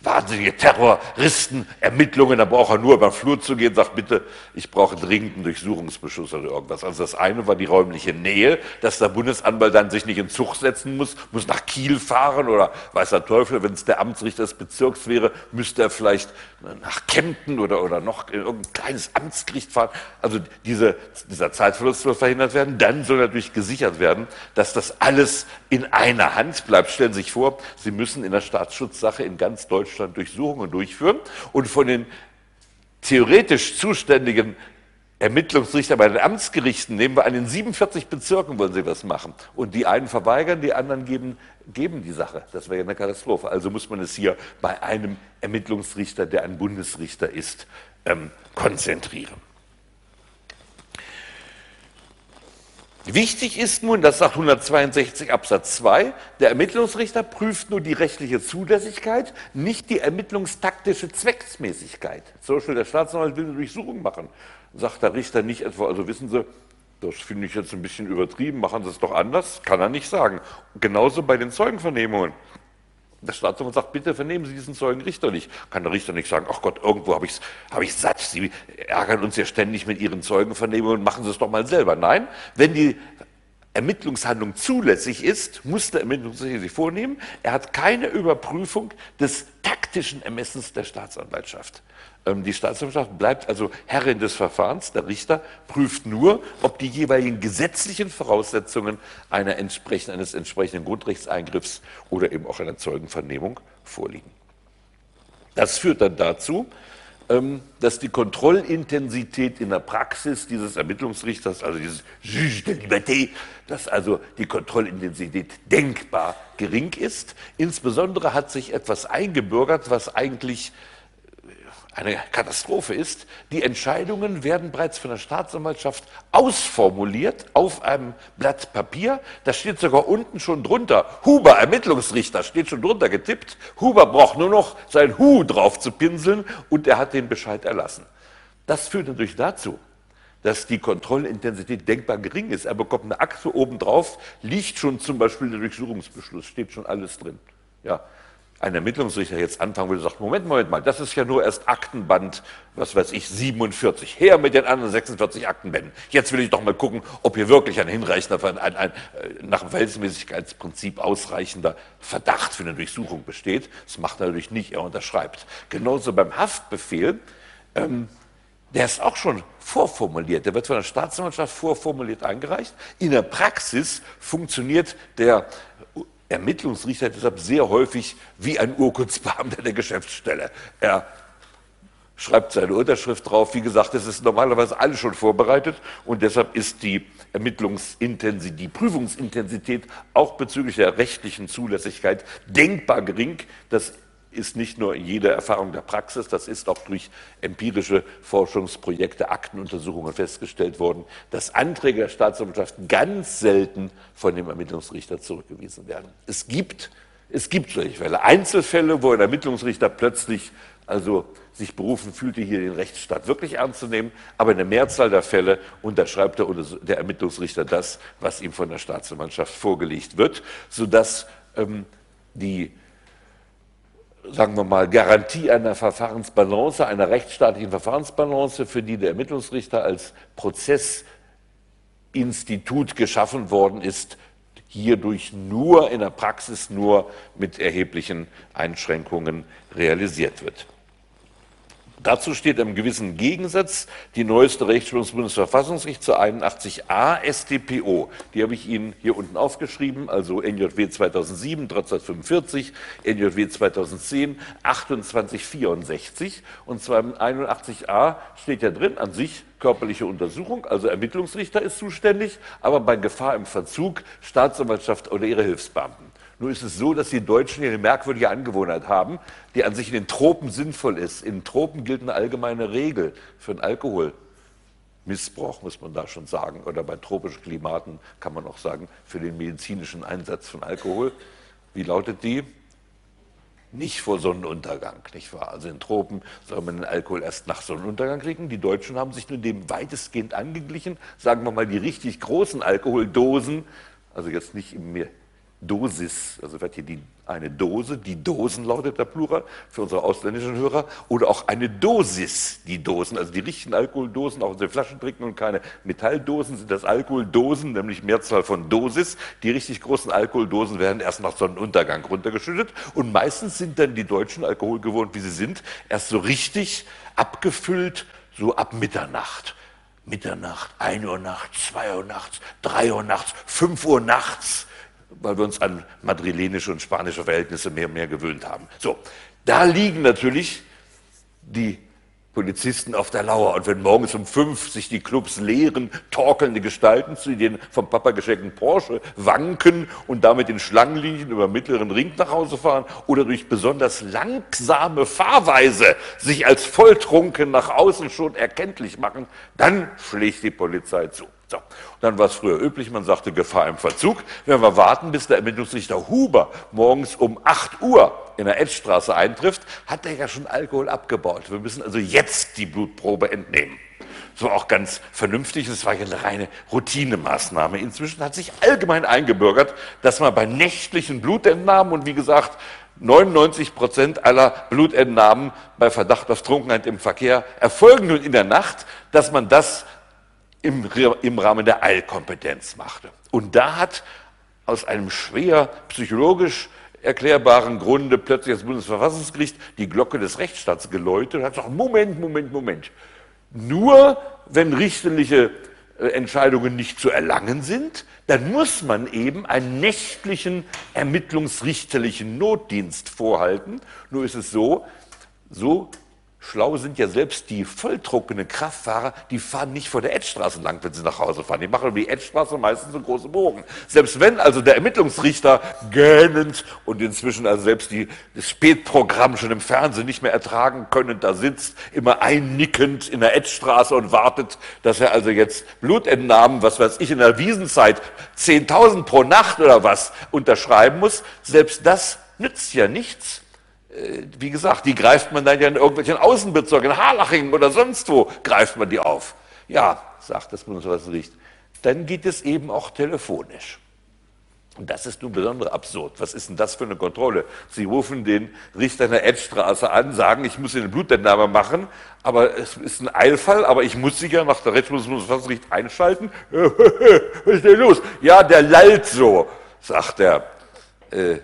wahnsinnige Terroristen, Ermittlungen, da braucht er nur über den Flur zu gehen, sagt bitte, ich brauche dringend einen Durchsuchungsbeschluss oder irgendwas. Also das eine war die räumliche Nähe, dass der Bundesanwalt dann sich nicht in Zug setzen muss, muss nach Kiel fahren oder weiß der Teufel, wenn es der Amtsrichter des Bezirks wäre, müsste er vielleicht nach Kempten oder, oder noch in irgendein kleines Amtsgericht fahren. Also diese, dieser Zeitverlust soll verhindert werden. Dann soll natürlich gesichert werden, dass das alles in einer Hand bleibt. Stellen Sie sich vor, Sie müssen in der Staatsschutzsache in ganz Deutschland Durchsuchungen durchführen und von den theoretisch zuständigen Ermittlungsrichter bei den Amtsgerichten nehmen wir an den 47 Bezirken wollen sie was machen. Und die einen verweigern, die anderen geben, geben die Sache. Das wäre ja eine Katastrophe. Also muss man es hier bei einem Ermittlungsrichter, der ein Bundesrichter ist, ähm, konzentrieren. Wichtig ist nun, das sagt 162 Absatz 2, der Ermittlungsrichter prüft nur die rechtliche Zulässigkeit, nicht die ermittlungstaktische Zwecksmäßigkeit. Zum Beispiel der Staatsanwalt will eine Durchsuchung machen, sagt der Richter nicht etwa, also wissen Sie, das finde ich jetzt ein bisschen übertrieben, machen Sie es doch anders, kann er nicht sagen. Genauso bei den Zeugenvernehmungen. Der Staatsanwalt sagt, bitte vernehmen Sie diesen Zeugen Richter nicht. Kann der Richter nicht sagen, ach Gott, irgendwo habe ich es hab ich's satt. Sie ärgern uns ja ständig mit Ihren Zeugenvernehmungen, machen Sie es doch mal selber. Nein, wenn die Ermittlungshandlung zulässig ist, muss der Ermittlungsrichter sie vornehmen. Er hat keine Überprüfung des taktischen Ermessens der Staatsanwaltschaft. Ähm, die Staatsanwaltschaft bleibt also Herrin des Verfahrens. Der Richter prüft nur, ob die jeweiligen gesetzlichen Voraussetzungen entsprechenden, eines entsprechenden Grundrechtseingriffs oder eben auch einer Zeugenvernehmung vorliegen. Das führt dann dazu, ähm, dass die Kontrollintensität in der Praxis dieses Ermittlungsrichters, also dieses Juge de Liberté, dass also die Kontrollintensität denkbar gering ist. Insbesondere hat sich etwas eingebürgert, was eigentlich eine Katastrophe ist. Die Entscheidungen werden bereits von der Staatsanwaltschaft ausformuliert auf einem Blatt Papier. Da steht sogar unten schon drunter, Huber, Ermittlungsrichter, steht schon drunter getippt. Huber braucht nur noch sein Hu drauf zu pinseln und er hat den Bescheid erlassen. Das führt natürlich dazu, dass die Kontrollintensität denkbar gering ist. Er bekommt eine Akte obendrauf, liegt schon zum Beispiel der Durchsuchungsbeschluss, steht schon alles drin. Ja, ein Ermittlungsrichter jetzt anfangen würde, sagt, Moment, Moment mal, das ist ja nur erst Aktenband, was weiß ich, 47. Her mit den anderen 46 Aktenbänden. Jetzt will ich doch mal gucken, ob hier wirklich ein hinreichender, ein, ein, ein äh, nach dem Verhältnismäßigkeitsprinzip ausreichender Verdacht für eine Durchsuchung besteht. Das macht er natürlich nicht, er unterschreibt. Genauso beim Haftbefehl, ähm, der ist auch schon vorformuliert. Der wird von der Staatsanwaltschaft vorformuliert eingereicht. In der Praxis funktioniert der Ermittlungsrichter deshalb sehr häufig wie ein Urkundsbeamter der Geschäftsstelle. Er schreibt seine Unterschrift drauf. Wie gesagt, es ist normalerweise alles schon vorbereitet und deshalb ist die Ermittlungsintensität, die Prüfungsintensität auch bezüglich der rechtlichen Zulässigkeit denkbar gering. Das ist nicht nur jede Erfahrung der Praxis, das ist auch durch empirische Forschungsprojekte, Aktenuntersuchungen festgestellt worden, dass Anträge der Staatsanwaltschaft ganz selten von dem Ermittlungsrichter zurückgewiesen werden. Es gibt, es gibt solche Fälle, Einzelfälle, wo ein Ermittlungsrichter plötzlich also sich berufen fühlte, hier den Rechtsstaat wirklich ernst zu nehmen, aber in der Mehrzahl der Fälle unterschreibt der, der Ermittlungsrichter das, was ihm von der Staatsanwaltschaft vorgelegt wird, sodass ähm, die sagen wir mal, Garantie einer Verfahrensbalance, einer rechtsstaatlichen Verfahrensbalance, für die der Ermittlungsrichter als Prozessinstitut geschaffen worden ist, hierdurch nur in der Praxis nur mit erheblichen Einschränkungen realisiert wird. Dazu steht im gewissen Gegensatz die neueste Rechtsprechung des Bundesverfassungsgerichts zur 81a StPO. Die habe ich Ihnen hier unten aufgeschrieben, also NJW 2007 1345, NJW 2010 2864 und zwar im 81a steht ja drin an sich körperliche Untersuchung, also Ermittlungsrichter ist zuständig, aber bei Gefahr im Verzug Staatsanwaltschaft oder ihre Hilfsbeamten. Nur ist es so, dass die Deutschen hier eine merkwürdige Angewohnheit haben, die an sich in den Tropen sinnvoll ist. In Tropen gilt eine allgemeine Regel für den Alkoholmissbrauch, muss man da schon sagen, oder bei tropischen Klimaten kann man auch sagen, für den medizinischen Einsatz von Alkohol. Wie lautet die? Nicht vor Sonnenuntergang, nicht wahr? Also in Tropen soll man den Alkohol erst nach Sonnenuntergang kriegen. Die Deutschen haben sich nur dem weitestgehend angeglichen. Sagen wir mal, die richtig großen Alkoholdosen, also jetzt nicht im Dosis, also wird hier die, eine Dose, die Dosen lautet der Plural für unsere ausländischen Hörer, oder auch eine Dosis, die Dosen, also die richtigen Alkoholdosen, auch unsere Flaschen trinken und keine Metalldosen sind das Alkoholdosen, nämlich Mehrzahl von Dosis. Die richtig großen Alkoholdosen werden erst nach Sonnenuntergang runtergeschüttet und meistens sind dann die Deutschen Alkohol gewohnt, wie sie sind, erst so richtig abgefüllt, so ab Mitternacht. Mitternacht, 1 Uhr nachts, 2 Uhr nachts, 3 Uhr nachts, 5 Uhr nachts weil wir uns an madrilenische und spanische Verhältnisse mehr und mehr gewöhnt haben. So, da liegen natürlich die Polizisten auf der Lauer. Und wenn morgens um fünf sich die Clubs leeren, torkelnde Gestalten zu den vom Papa geschenkten Porsche wanken und damit in Schlangenlinien über mittleren Ring nach Hause fahren oder durch besonders langsame Fahrweise sich als volltrunken nach außen schon erkenntlich machen, dann schlägt die Polizei zu. So. Dann war es früher üblich, man sagte Gefahr im Verzug. Wenn wir warten, bis der Ermittlungsrichter Huber morgens um 8 Uhr in der Edstraße eintrifft, hat er ja schon Alkohol abgebaut. Wir müssen also jetzt die Blutprobe entnehmen. Das war auch ganz vernünftig, das war ja eine reine Routinemaßnahme. Inzwischen hat sich allgemein eingebürgert, dass man bei nächtlichen Blutentnahmen und wie gesagt, 99 Prozent aller Blutentnahmen bei Verdacht auf Trunkenheit im Verkehr erfolgen nun in der Nacht, dass man das im, im Rahmen der Eilkompetenz machte. Und da hat aus einem schwer psychologisch erklärbaren Grunde plötzlich das Bundesverfassungsgericht die Glocke des Rechtsstaats geläutet und hat gesagt, Moment, Moment, Moment. Nur wenn richterliche äh, Entscheidungen nicht zu erlangen sind, dann muss man eben einen nächtlichen ermittlungsrichterlichen Notdienst vorhalten. Nur ist es so, so Schlau sind ja selbst die volltrunkenen Kraftfahrer, die fahren nicht vor der Edstraße lang, wenn sie nach Hause fahren. Die machen über die Edstraße meistens so große Bogen. Selbst wenn also der Ermittlungsrichter gähnend und inzwischen also selbst die, das Spätprogramm schon im Fernsehen nicht mehr ertragen können, da sitzt, immer einnickend in der Edstraße und wartet, dass er also jetzt Blutentnahmen, was weiß ich, in der Wiesenzeit 10.000 pro Nacht oder was unterschreiben muss. Selbst das nützt ja nichts wie gesagt, die greift man dann ja in irgendwelchen Außenbezirken, in Harlaching oder sonst wo greift man die auf. Ja, sagt das Bundesverfassungsgericht, dann geht es eben auch telefonisch. Und das ist nun besonders absurd. Was ist denn das für eine Kontrolle? Sie rufen den Richter in der Edstraße an, sagen, ich muss eine Blutentnahme machen, aber es ist ein Eilfall, aber ich muss sich ja nach der Rechtsbundesverfassungsgericht einschalten. Was ist denn los? Ja, der lallt so, sagt der äh,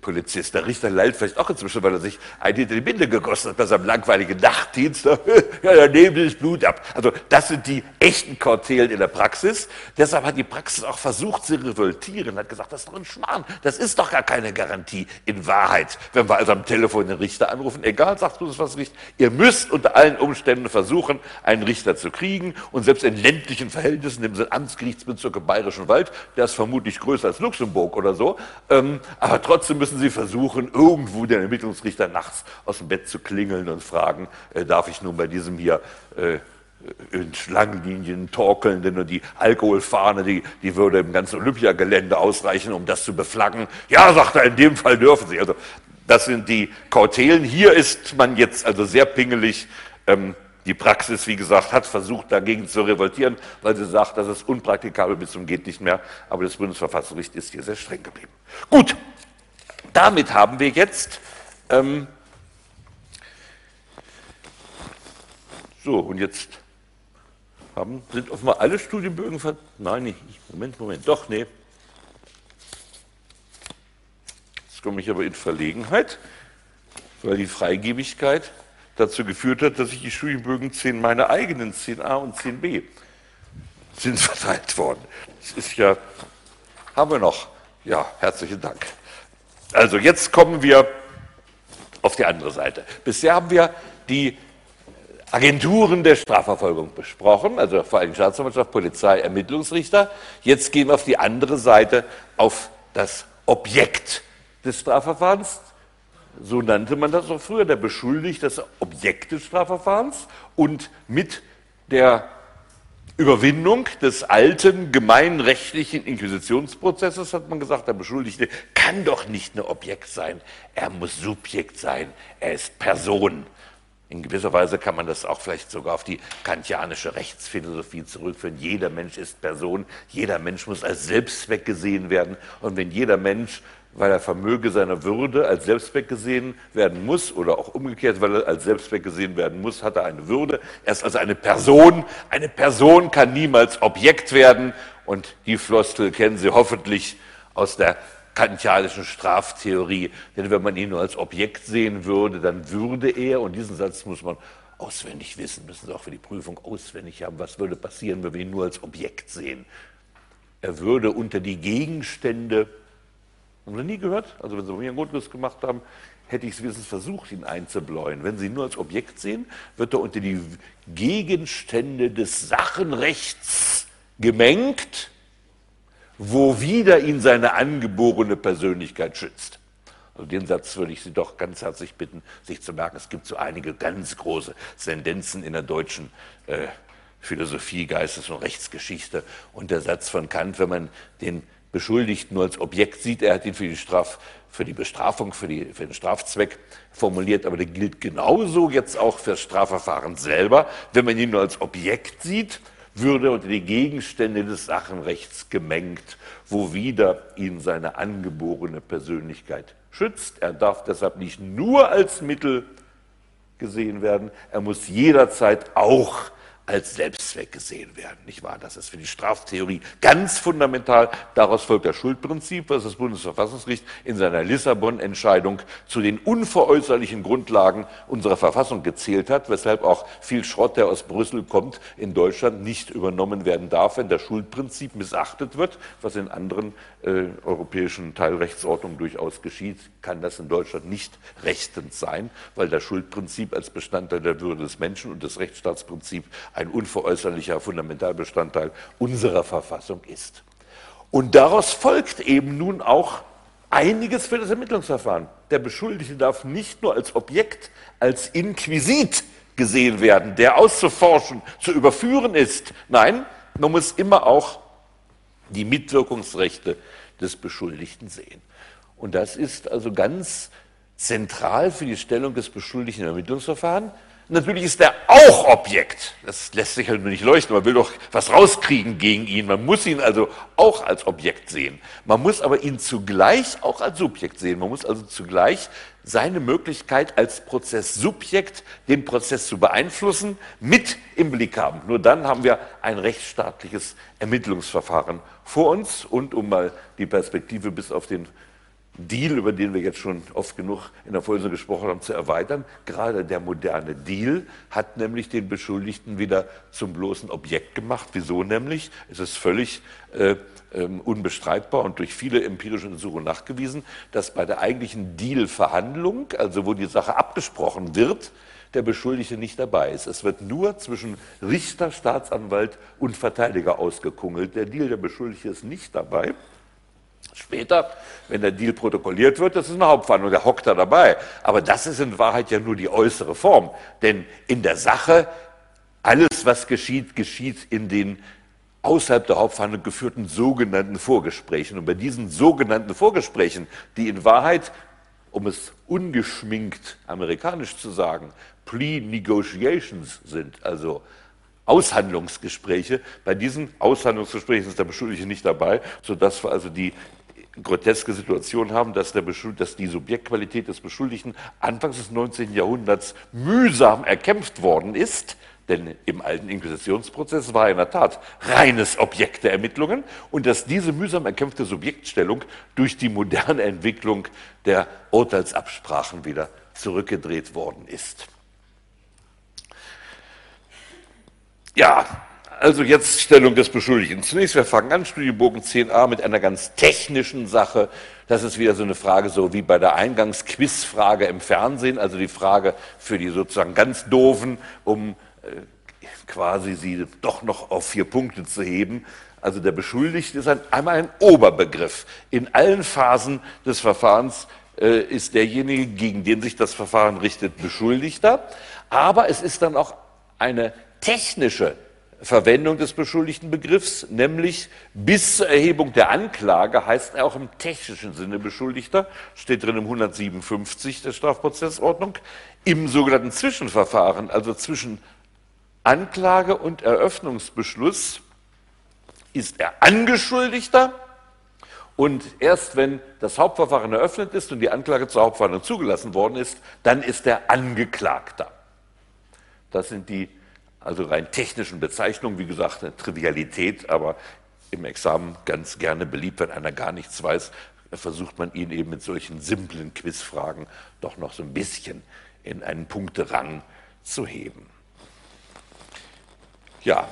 Polizist. Der Richter lallt vielleicht auch inzwischen, weil er sich ein hinter die Binde gegossen hat bei seinem langweiligen Nachtdienst. ja, dann nehmen das Blut ab. Also das sind die echten Kortelen in der Praxis. Deshalb hat die Praxis auch versucht zu revoltieren, hat gesagt, das ist doch ein Schmarrn. Das ist doch gar keine Garantie in Wahrheit. Wenn wir also am Telefon den Richter anrufen, egal, sagt das Bundesverfassungsgericht, ihr müsst unter allen Umständen versuchen, einen Richter zu kriegen. Und selbst in ländlichen Verhältnissen, im Amtsgerichtsbezirk im Bayerischen Wald, der ist vermutlich größer als Luxemburg oder so, ähm, aber trotzdem müssen Sie versuchen, irgendwo den Ermittlungsrichter nachts aus dem Bett zu klingeln und fragen, äh, darf ich nun bei diesem hier äh, in Schlangenlinien torkelnden und die Alkoholfahne, die, die würde im ganzen Olympiagelände ausreichen, um das zu beflaggen. Ja, sagt er, in dem Fall dürfen Sie. Also das sind die Kautelen. Hier ist man jetzt also sehr pingelig. Ähm, die Praxis, wie gesagt, hat versucht, dagegen zu revoltieren, weil sie sagt, das ist unpraktikabel bis zum geht nicht mehr. Aber das Bundesverfassungsgericht ist hier sehr streng geblieben. Gut, damit haben wir jetzt ähm, so und jetzt haben, sind offenbar alle Studienbögen ver nein nicht Moment Moment doch nee jetzt komme ich aber in Verlegenheit weil die Freigebigkeit dazu geführt hat, dass ich die Studienbögen 10, meine eigenen 10a und 10b sind verteilt worden. Das ist ja, haben wir noch. Ja, herzlichen Dank. Also jetzt kommen wir auf die andere Seite. Bisher haben wir die Agenturen der Strafverfolgung besprochen, also vor allem Staatsanwaltschaft, Polizei, Ermittlungsrichter. Jetzt gehen wir auf die andere Seite, auf das Objekt des Strafverfahrens. So nannte man das auch früher, der Beschuldigte, das Objekt des Strafverfahrens. Und mit der Überwindung des alten gemeinrechtlichen Inquisitionsprozesses hat man gesagt, der Beschuldigte kann doch nicht ein Objekt sein, er muss Subjekt sein, er ist Person. In gewisser Weise kann man das auch vielleicht sogar auf die kantianische Rechtsphilosophie zurückführen. Jeder Mensch ist Person, jeder Mensch muss als Selbstzweck gesehen werden. Und wenn jeder Mensch, weil er vermöge seiner Würde, als Selbstzweck gesehen werden muss, oder auch umgekehrt, weil er als Selbstzweck gesehen werden muss, hat er eine Würde. Er ist also eine Person. Eine Person kann niemals Objekt werden. Und die Floskel kennen Sie hoffentlich aus der kantianischen Straftheorie. Denn wenn man ihn nur als Objekt sehen würde, dann würde er, und diesen Satz muss man auswendig wissen, müssen Sie auch für die Prüfung auswendig haben, was würde passieren, wenn wir ihn nur als Objekt sehen. Er würde unter die Gegenstände, haben Sie nie gehört? Also wenn Sie mir einen Grundriss gemacht haben, hätte ich es wenigstens versucht, ihn einzubläuen. Wenn Sie ihn nur als Objekt sehen, wird er unter die Gegenstände des Sachenrechts gemengt wo wieder ihn seine angeborene Persönlichkeit schützt. Also den Satz würde ich Sie doch ganz herzlich bitten, sich zu merken. Es gibt so einige ganz große Sendenzen in der deutschen äh, Philosophie, Geistes- und Rechtsgeschichte. Und der Satz von Kant, wenn man den Beschuldigten nur als Objekt sieht, er hat ihn für die, Straf, für die Bestrafung, für, die, für den Strafzweck formuliert, aber der gilt genauso jetzt auch für das Strafverfahren selber. Wenn man ihn nur als Objekt sieht, würde unter die Gegenstände des Sachenrechts gemengt, wo wieder ihn seine angeborene Persönlichkeit schützt. Er darf deshalb nicht nur als Mittel gesehen werden, er muss jederzeit auch als Selbstzweck gesehen werden. Nicht wahr? Das ist für die Straftheorie ganz fundamental. Daraus folgt das Schuldprinzip, was das Bundesverfassungsgericht in seiner Lissabon-Entscheidung zu den unveräußerlichen Grundlagen unserer Verfassung gezählt hat, weshalb auch viel Schrott, der aus Brüssel kommt, in Deutschland nicht übernommen werden darf, wenn das Schuldprinzip missachtet wird, was in anderen äh, europäischen Teilrechtsordnungen durchaus geschieht, kann das in Deutschland nicht rechtens sein, weil das Schuldprinzip als Bestandteil der Würde des Menschen und das Rechtsstaatsprinzip ein unveräußerlicher Fundamentalbestandteil unserer Verfassung ist. Und daraus folgt eben nun auch einiges für das Ermittlungsverfahren. Der Beschuldigte darf nicht nur als Objekt, als Inquisit gesehen werden, der auszuforschen, zu überführen ist. Nein, man muss immer auch die Mitwirkungsrechte des Beschuldigten sehen. Und das ist also ganz zentral für die Stellung des Beschuldigten im Ermittlungsverfahren. Natürlich ist er auch Objekt. Das lässt sich halt nur nicht leuchten. Man will doch was rauskriegen gegen ihn. Man muss ihn also auch als Objekt sehen. Man muss aber ihn zugleich auch als Subjekt sehen. Man muss also zugleich seine Möglichkeit als Prozesssubjekt den Prozess zu beeinflussen mit im Blick haben. Nur dann haben wir ein rechtsstaatliches Ermittlungsverfahren vor uns. Und um mal die Perspektive bis auf den Deal, über den wir jetzt schon oft genug in der Vorlesung gesprochen haben, zu erweitern. Gerade der moderne Deal hat nämlich den Beschuldigten wieder zum bloßen Objekt gemacht. Wieso nämlich? Es ist völlig äh, äh, unbestreitbar und durch viele empirische Untersuchungen nachgewiesen, dass bei der eigentlichen Deal-Verhandlung, also wo die Sache abgesprochen wird, der Beschuldigte nicht dabei ist. Es wird nur zwischen Richter, Staatsanwalt und Verteidiger ausgekungelt. Der Deal der Beschuldigte ist nicht dabei. Später, wenn der Deal protokolliert wird, das ist eine Hauptverhandlung, da hockt er dabei. Aber das ist in Wahrheit ja nur die äußere Form. Denn in der Sache, alles, was geschieht, geschieht in den außerhalb der Hauptverhandlung geführten sogenannten Vorgesprächen. Und bei diesen sogenannten Vorgesprächen, die in Wahrheit, um es ungeschminkt amerikanisch zu sagen, Plea-Negotiations sind, also Aushandlungsgespräche. Bei diesen Aushandlungsgesprächen ist der Beschuldigte nicht dabei, sodass wir also die groteske Situation haben, dass, der dass die Subjektqualität des Beschuldigten anfangs des 19. Jahrhunderts mühsam erkämpft worden ist. Denn im alten Inquisitionsprozess war er in der Tat reines Objekt der Ermittlungen und dass diese mühsam erkämpfte Subjektstellung durch die moderne Entwicklung der Urteilsabsprachen wieder zurückgedreht worden ist. Ja, also jetzt Stellung des Beschuldigten. Zunächst, wir fangen an, Studienbogen 10a mit einer ganz technischen Sache. Das ist wieder so eine Frage, so wie bei der Eingangsquizfrage im Fernsehen, also die Frage für die sozusagen ganz doofen, um äh, quasi sie doch noch auf vier Punkte zu heben. Also der Beschuldigte ist ein, einmal ein Oberbegriff. In allen Phasen des Verfahrens äh, ist derjenige, gegen den sich das Verfahren richtet, Beschuldigter. Aber es ist dann auch eine technische Verwendung des beschuldigten Begriffs, nämlich bis zur Erhebung der Anklage heißt er auch im technischen Sinne Beschuldigter, steht drin im 157 der Strafprozessordnung, im sogenannten Zwischenverfahren, also zwischen Anklage und Eröffnungsbeschluss, ist er Angeschuldigter und erst wenn das Hauptverfahren eröffnet ist und die Anklage zur Hauptverhandlung zugelassen worden ist, dann ist er Angeklagter. Das sind die also rein technischen Bezeichnungen, wie gesagt, eine Trivialität, aber im Examen ganz gerne beliebt, wenn einer gar nichts weiß, versucht man ihn eben mit solchen simplen Quizfragen doch noch so ein bisschen in einen Punkterang zu heben. Ja,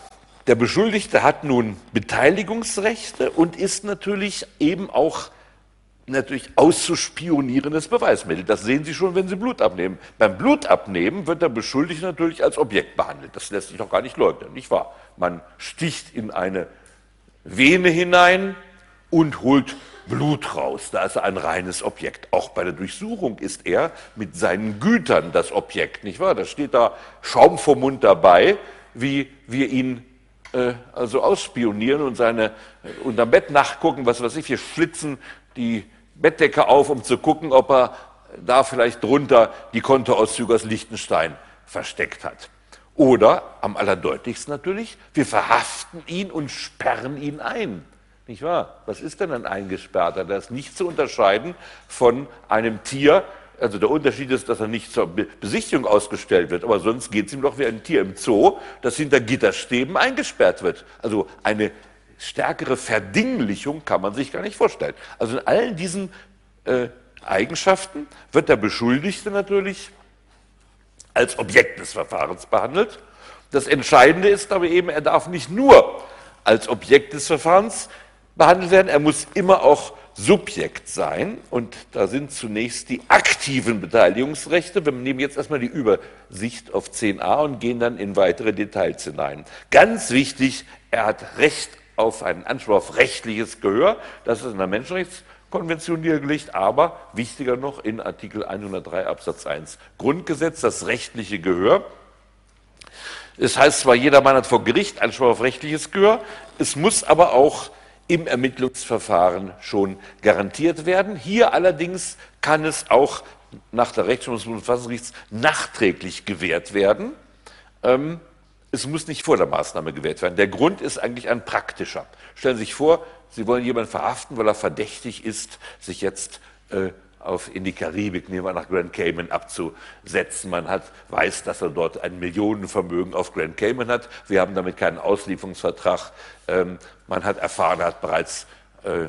der Beschuldigte hat nun Beteiligungsrechte und ist natürlich eben auch natürlich auszuspionierendes Beweismittel. Das sehen Sie schon, wenn Sie Blut abnehmen. Beim Blutabnehmen wird der Beschuldigte natürlich als Objekt behandelt. Das lässt sich doch gar nicht leugnen, nicht wahr? Man sticht in eine Vene hinein und holt Blut raus. Da ist er ein reines Objekt. Auch bei der Durchsuchung ist er mit seinen Gütern das Objekt, nicht wahr? Da steht da Schaum vom Mund dabei, wie wir ihn äh, also ausspionieren und seine äh, unterm Bett nachgucken, was weiß ich, wir schlitzen die Bettdecke auf, um zu gucken, ob er da vielleicht drunter die Kontoauszüge aus Liechtenstein versteckt hat. Oder, am allerdeutlichsten natürlich, wir verhaften ihn und sperren ihn ein. Nicht wahr? Was ist denn ein Eingesperrter? Das ist nicht zu unterscheiden von einem Tier. Also der Unterschied ist, dass er nicht zur Besichtigung ausgestellt wird, aber sonst geht es ihm doch wie ein Tier im Zoo, das hinter Gitterstäben eingesperrt wird. Also eine stärkere Verdinglichung kann man sich gar nicht vorstellen. Also in allen diesen äh, Eigenschaften wird der Beschuldigte natürlich als Objekt des Verfahrens behandelt. Das Entscheidende ist aber eben, er darf nicht nur als Objekt des Verfahrens behandelt werden, er muss immer auch Subjekt sein. Und da sind zunächst die aktiven Beteiligungsrechte. Wir nehmen jetzt erstmal die Übersicht auf 10a und gehen dann in weitere Details hinein. Ganz wichtig, er hat Recht auf einen Anspruch auf rechtliches Gehör. Das ist in der Menschenrechtskonvention niedergelegt, aber wichtiger noch in Artikel 103 Absatz 1 Grundgesetz, das rechtliche Gehör. Es heißt zwar, jeder Mann hat vor Gericht Anspruch auf rechtliches Gehör, es muss aber auch im Ermittlungsverfahren schon garantiert werden. Hier allerdings kann es auch nach der Rechtsprechung des Bundesverfassungsgerichts nachträglich gewährt werden. Ähm, es muss nicht vor der Maßnahme gewährt werden. Der Grund ist eigentlich ein praktischer. Stellen Sie sich vor, Sie wollen jemanden verhaften, weil er verdächtig ist, sich jetzt äh, auf, in die Karibik, nehmen wir nach Grand Cayman abzusetzen. Man hat, weiß, dass er dort ein Millionenvermögen auf Grand Cayman hat. Wir haben damit keinen Auslieferungsvertrag. Ähm, man hat erfahren, er hat bereits äh,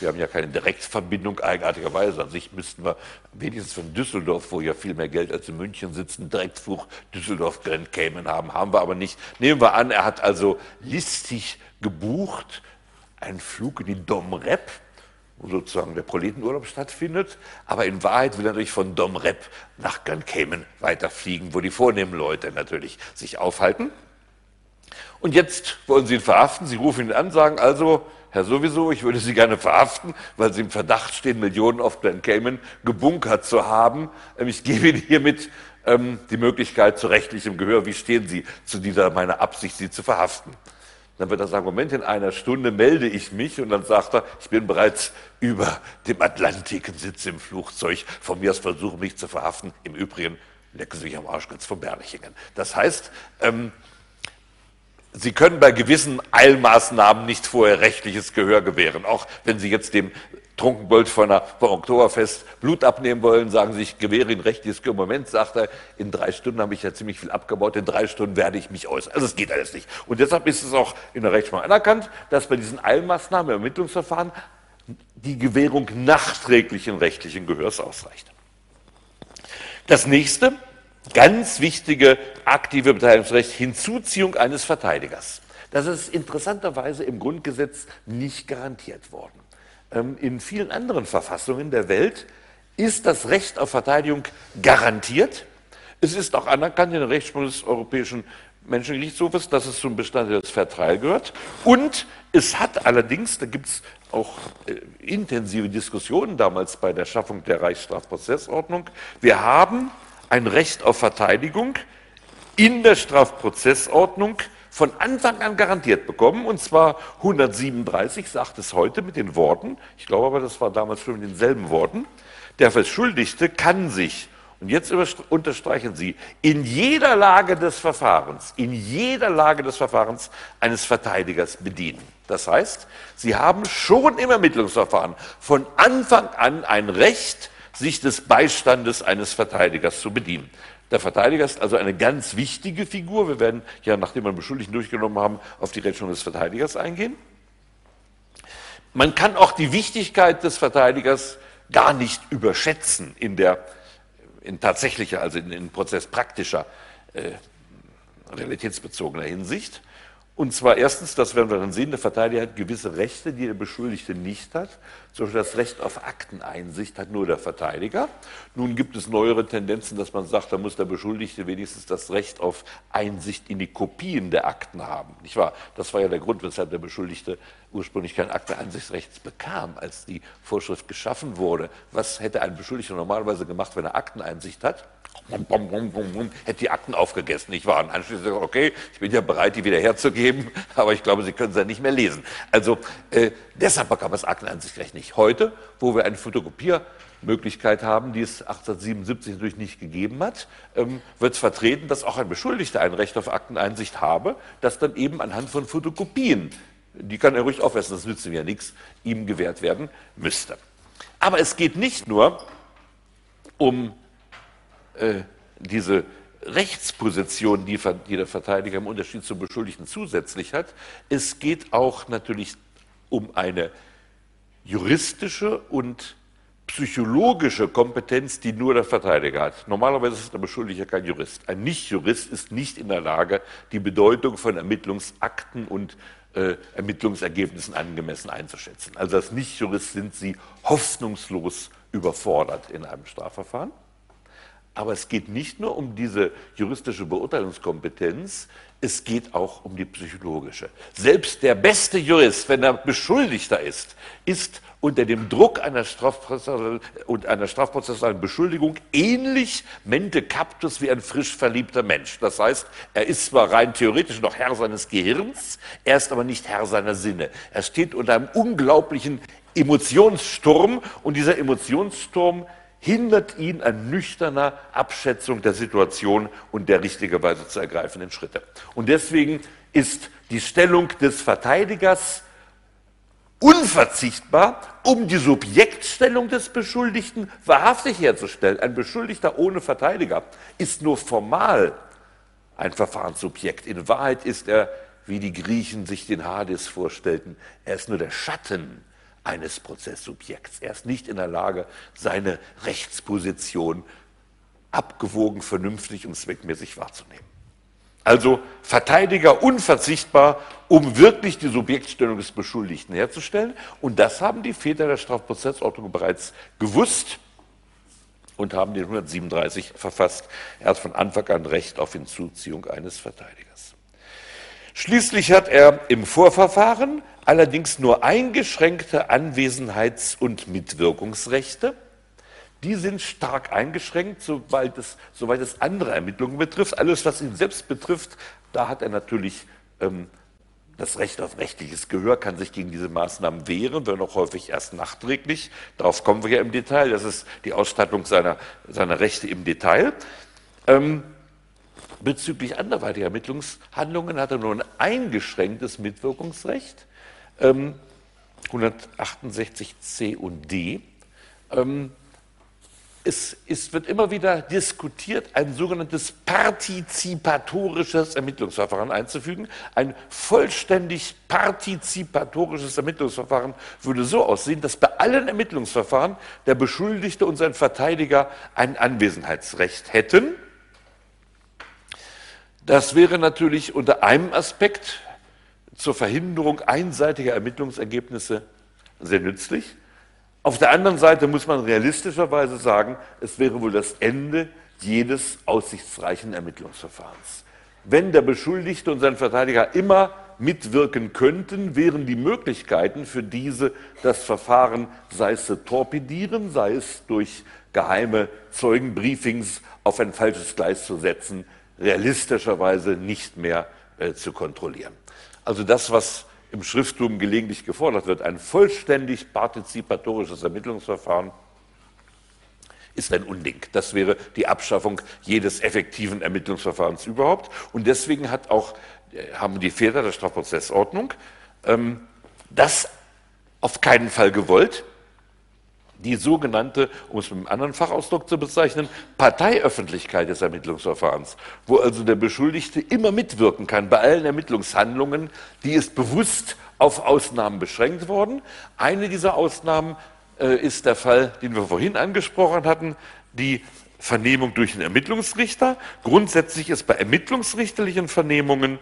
wir haben ja keine Direktverbindung eigenartigerweise. An sich müssten wir wenigstens von Düsseldorf, wo ja viel mehr Geld als in München sitzen, Direktflug Düsseldorf Grand Cayman haben. Haben wir aber nicht. Nehmen wir an, er hat also listig gebucht einen Flug in die Dom Rep, wo sozusagen der Proletenurlaub stattfindet. Aber in Wahrheit will er natürlich von Dom Rep nach Grand Cayman weiterfliegen, wo die vornehmen Leute natürlich sich aufhalten. Und jetzt wollen Sie ihn verhaften. Sie rufen ihn an, sagen also, Herr sowieso, ich würde Sie gerne verhaften, weil Sie im Verdacht stehen, Millionen auf Grand Cayman gebunkert zu haben. Ähm, ich gebe Ihnen hiermit ähm, die Möglichkeit zu rechtlichem Gehör. Wie stehen Sie zu dieser meiner Absicht, Sie zu verhaften? Dann wird er sagen, Moment, in einer Stunde melde ich mich und dann sagt er, ich bin bereits über dem Atlantik und sitze im Flugzeug. Von mir aus versuche mich zu verhaften. Im Übrigen lecken Sie mich am Arsch ganz von Berlichingen. Das heißt, ähm, Sie können bei gewissen Eilmaßnahmen nicht vorher rechtliches Gehör gewähren. Auch wenn Sie jetzt dem Trunkenbold von vom Oktoberfest Blut abnehmen wollen, sagen Sie, ich gewähre Ihnen rechtliches Gehör. Moment, sagt er, in drei Stunden habe ich ja ziemlich viel abgebaut, in drei Stunden werde ich mich äußern. Also es geht alles nicht. Und deshalb ist es auch in der Rechtsprechung anerkannt, dass bei diesen Eilmaßnahmen im Ermittlungsverfahren die Gewährung nachträglichen rechtlichen Gehörs ausreicht. Das nächste, ganz wichtige aktive Beteiligungsrecht, Hinzuziehung eines Verteidigers. Das ist interessanterweise im Grundgesetz nicht garantiert worden. Ähm, in vielen anderen Verfassungen der Welt ist das Recht auf Verteidigung garantiert. Es ist auch anerkannt in der Rechtsprechung des Europäischen Menschengerichtshofes, dass es zum Bestandteil des Vertreibers gehört. Und es hat allerdings, da gibt es auch äh, intensive Diskussionen damals bei der Schaffung der Reichsstrafprozessordnung, wir haben ein Recht auf Verteidigung in der Strafprozessordnung von Anfang an garantiert bekommen, und zwar 137 sagt es heute mit den Worten, ich glaube aber, das war damals schon mit denselben Worten, der Verschuldigte kann sich und jetzt unterstreichen Sie, in jeder Lage des Verfahrens, in jeder Lage des Verfahrens eines Verteidigers bedienen. Das heißt, Sie haben schon im Ermittlungsverfahren von Anfang an ein Recht, sich des Beistandes eines Verteidigers zu bedienen. Der Verteidiger ist also eine ganz wichtige Figur. Wir werden ja, nachdem wir Beschuldigten durchgenommen haben, auf die Rechnung des Verteidigers eingehen. Man kann auch die Wichtigkeit des Verteidigers gar nicht überschätzen in der in tatsächlicher, also in, in prozesspraktischer, äh, realitätsbezogener Hinsicht. Und zwar erstens, das werden wir dann sehen, der Verteidiger hat gewisse Rechte, die der Beschuldigte nicht hat. Zum Beispiel das Recht auf Akteneinsicht hat nur der Verteidiger. Nun gibt es neuere Tendenzen, dass man sagt, da muss der Beschuldigte wenigstens das Recht auf Einsicht in die Kopien der Akten haben. Nicht wahr? Das war ja der Grund, weshalb der Beschuldigte ursprünglich kein Akteneinsichtsrecht bekam, als die Vorschrift geschaffen wurde. Was hätte ein Beschuldigter normalerweise gemacht, wenn er Akteneinsicht hat? Bum, bum, bum, bum, bum, hätte die Akten aufgegessen. Ich war anschließend gesagt, okay, ich bin ja bereit, die wieder herzugeben, aber ich glaube, Sie können sie ja nicht mehr lesen. Also äh, deshalb bekam das Akteneinsichtrecht nicht. Heute, wo wir eine Fotokopiermöglichkeit haben, die es 1877 natürlich nicht gegeben hat, ähm, wird es vertreten, dass auch ein Beschuldigter ein Recht auf Akteneinsicht habe, das dann eben anhand von Fotokopien, die kann er ruhig aufessen, das nützt ihm ja nichts, ihm gewährt werden müsste. Aber es geht nicht nur um äh, diese Rechtsposition, die, die der Verteidiger im Unterschied zum Beschuldigten zusätzlich hat. Es geht auch natürlich um eine juristische und psychologische Kompetenz, die nur der Verteidiger hat. Normalerweise ist der Beschuldigte kein Jurist. Ein Nicht-Jurist ist nicht in der Lage, die Bedeutung von Ermittlungsakten und äh, Ermittlungsergebnissen angemessen einzuschätzen. Also als Nicht-Jurist sind sie hoffnungslos überfordert in einem Strafverfahren. Aber es geht nicht nur um diese juristische Beurteilungskompetenz, es geht auch um die psychologische. Selbst der beste Jurist, wenn er Beschuldigter ist, ist unter dem Druck einer, Strafprozess einer strafprozessualen Beschuldigung ähnlich mente captus wie ein frisch verliebter Mensch. Das heißt, er ist zwar rein theoretisch noch Herr seines Gehirns, er ist aber nicht Herr seiner Sinne. Er steht unter einem unglaublichen Emotionssturm und dieser Emotionssturm hindert ihn an nüchterner Abschätzung der Situation und der richtigerweise zu ergreifenden Schritte. Und deswegen ist die Stellung des Verteidigers unverzichtbar, um die Subjektstellung des Beschuldigten wahrhaftig herzustellen. Ein Beschuldigter ohne Verteidiger ist nur formal ein Verfahrenssubjekt. In Wahrheit ist er, wie die Griechen sich den Hades vorstellten, er ist nur der Schatten eines Prozesssubjekts. Er ist nicht in der Lage, seine Rechtsposition abgewogen, vernünftig und zweckmäßig wahrzunehmen. Also Verteidiger unverzichtbar, um wirklich die Subjektstellung des Beschuldigten herzustellen. Und das haben die Väter der Strafprozessordnung bereits gewusst und haben den 137 verfasst. Er hat von Anfang an Recht auf Hinzuziehung eines Verteidigers. Schließlich hat er im Vorverfahren allerdings nur eingeschränkte Anwesenheits- und Mitwirkungsrechte. Die sind stark eingeschränkt, soweit es, soweit es andere Ermittlungen betrifft. Alles, was ihn selbst betrifft, da hat er natürlich ähm, das Recht auf rechtliches Gehör, kann sich gegen diese Maßnahmen wehren, wenn auch häufig erst nachträglich. Darauf kommen wir ja im Detail. Das ist die Ausstattung seiner, seiner Rechte im Detail. Ähm, bezüglich anderweitiger Ermittlungshandlungen hat er nur ein eingeschränktes Mitwirkungsrecht. 168 ähm, C und D. Ähm, es, es, wird immer wieder diskutiert, ein sogenanntes partizipatorisches Ermittlungsverfahren einzufügen. Ein vollständig partizipatorisches Ermittlungsverfahren würde so aussehen, dass bei allen Ermittlungsverfahren der Beschuldigte und sein Verteidiger ein Anwesenheitsrecht hätten. Das wäre natürlich unter einem Aspekt zur Verhinderung einseitiger Ermittlungsergebnisse sehr nützlich. Auf der anderen Seite muss man realistischerweise sagen, es wäre wohl das Ende jedes aussichtsreichen Ermittlungsverfahrens. Wenn der Beschuldigte und sein Verteidiger immer mitwirken könnten, wären die Möglichkeiten für diese, das Verfahren, sei es zu torpedieren, sei es durch geheime Zeugenbriefings auf ein falsches Gleis zu setzen, realistischerweise nicht mehr äh, zu kontrollieren. Also das, was im Schrifttum gelegentlich gefordert wird, ein vollständig partizipatorisches Ermittlungsverfahren, ist ein Unding. Das wäre die Abschaffung jedes effektiven Ermittlungsverfahrens überhaupt. Und deswegen hat auch, äh, haben die Väter der Strafprozessordnung ähm, das auf keinen Fall gewollt. Die sogenannte, um es mit einem anderen Fachausdruck zu bezeichnen, Parteiöffentlichkeit des Ermittlungsverfahrens, wo also der Beschuldigte immer mitwirken kann bei allen Ermittlungshandlungen, die ist bewusst auf Ausnahmen beschränkt worden. Eine dieser Ausnahmen äh, ist der Fall, den wir vorhin angesprochen hatten, die Vernehmung durch den Ermittlungsrichter. Grundsätzlich ist bei ermittlungsrichterlichen Vernehmungen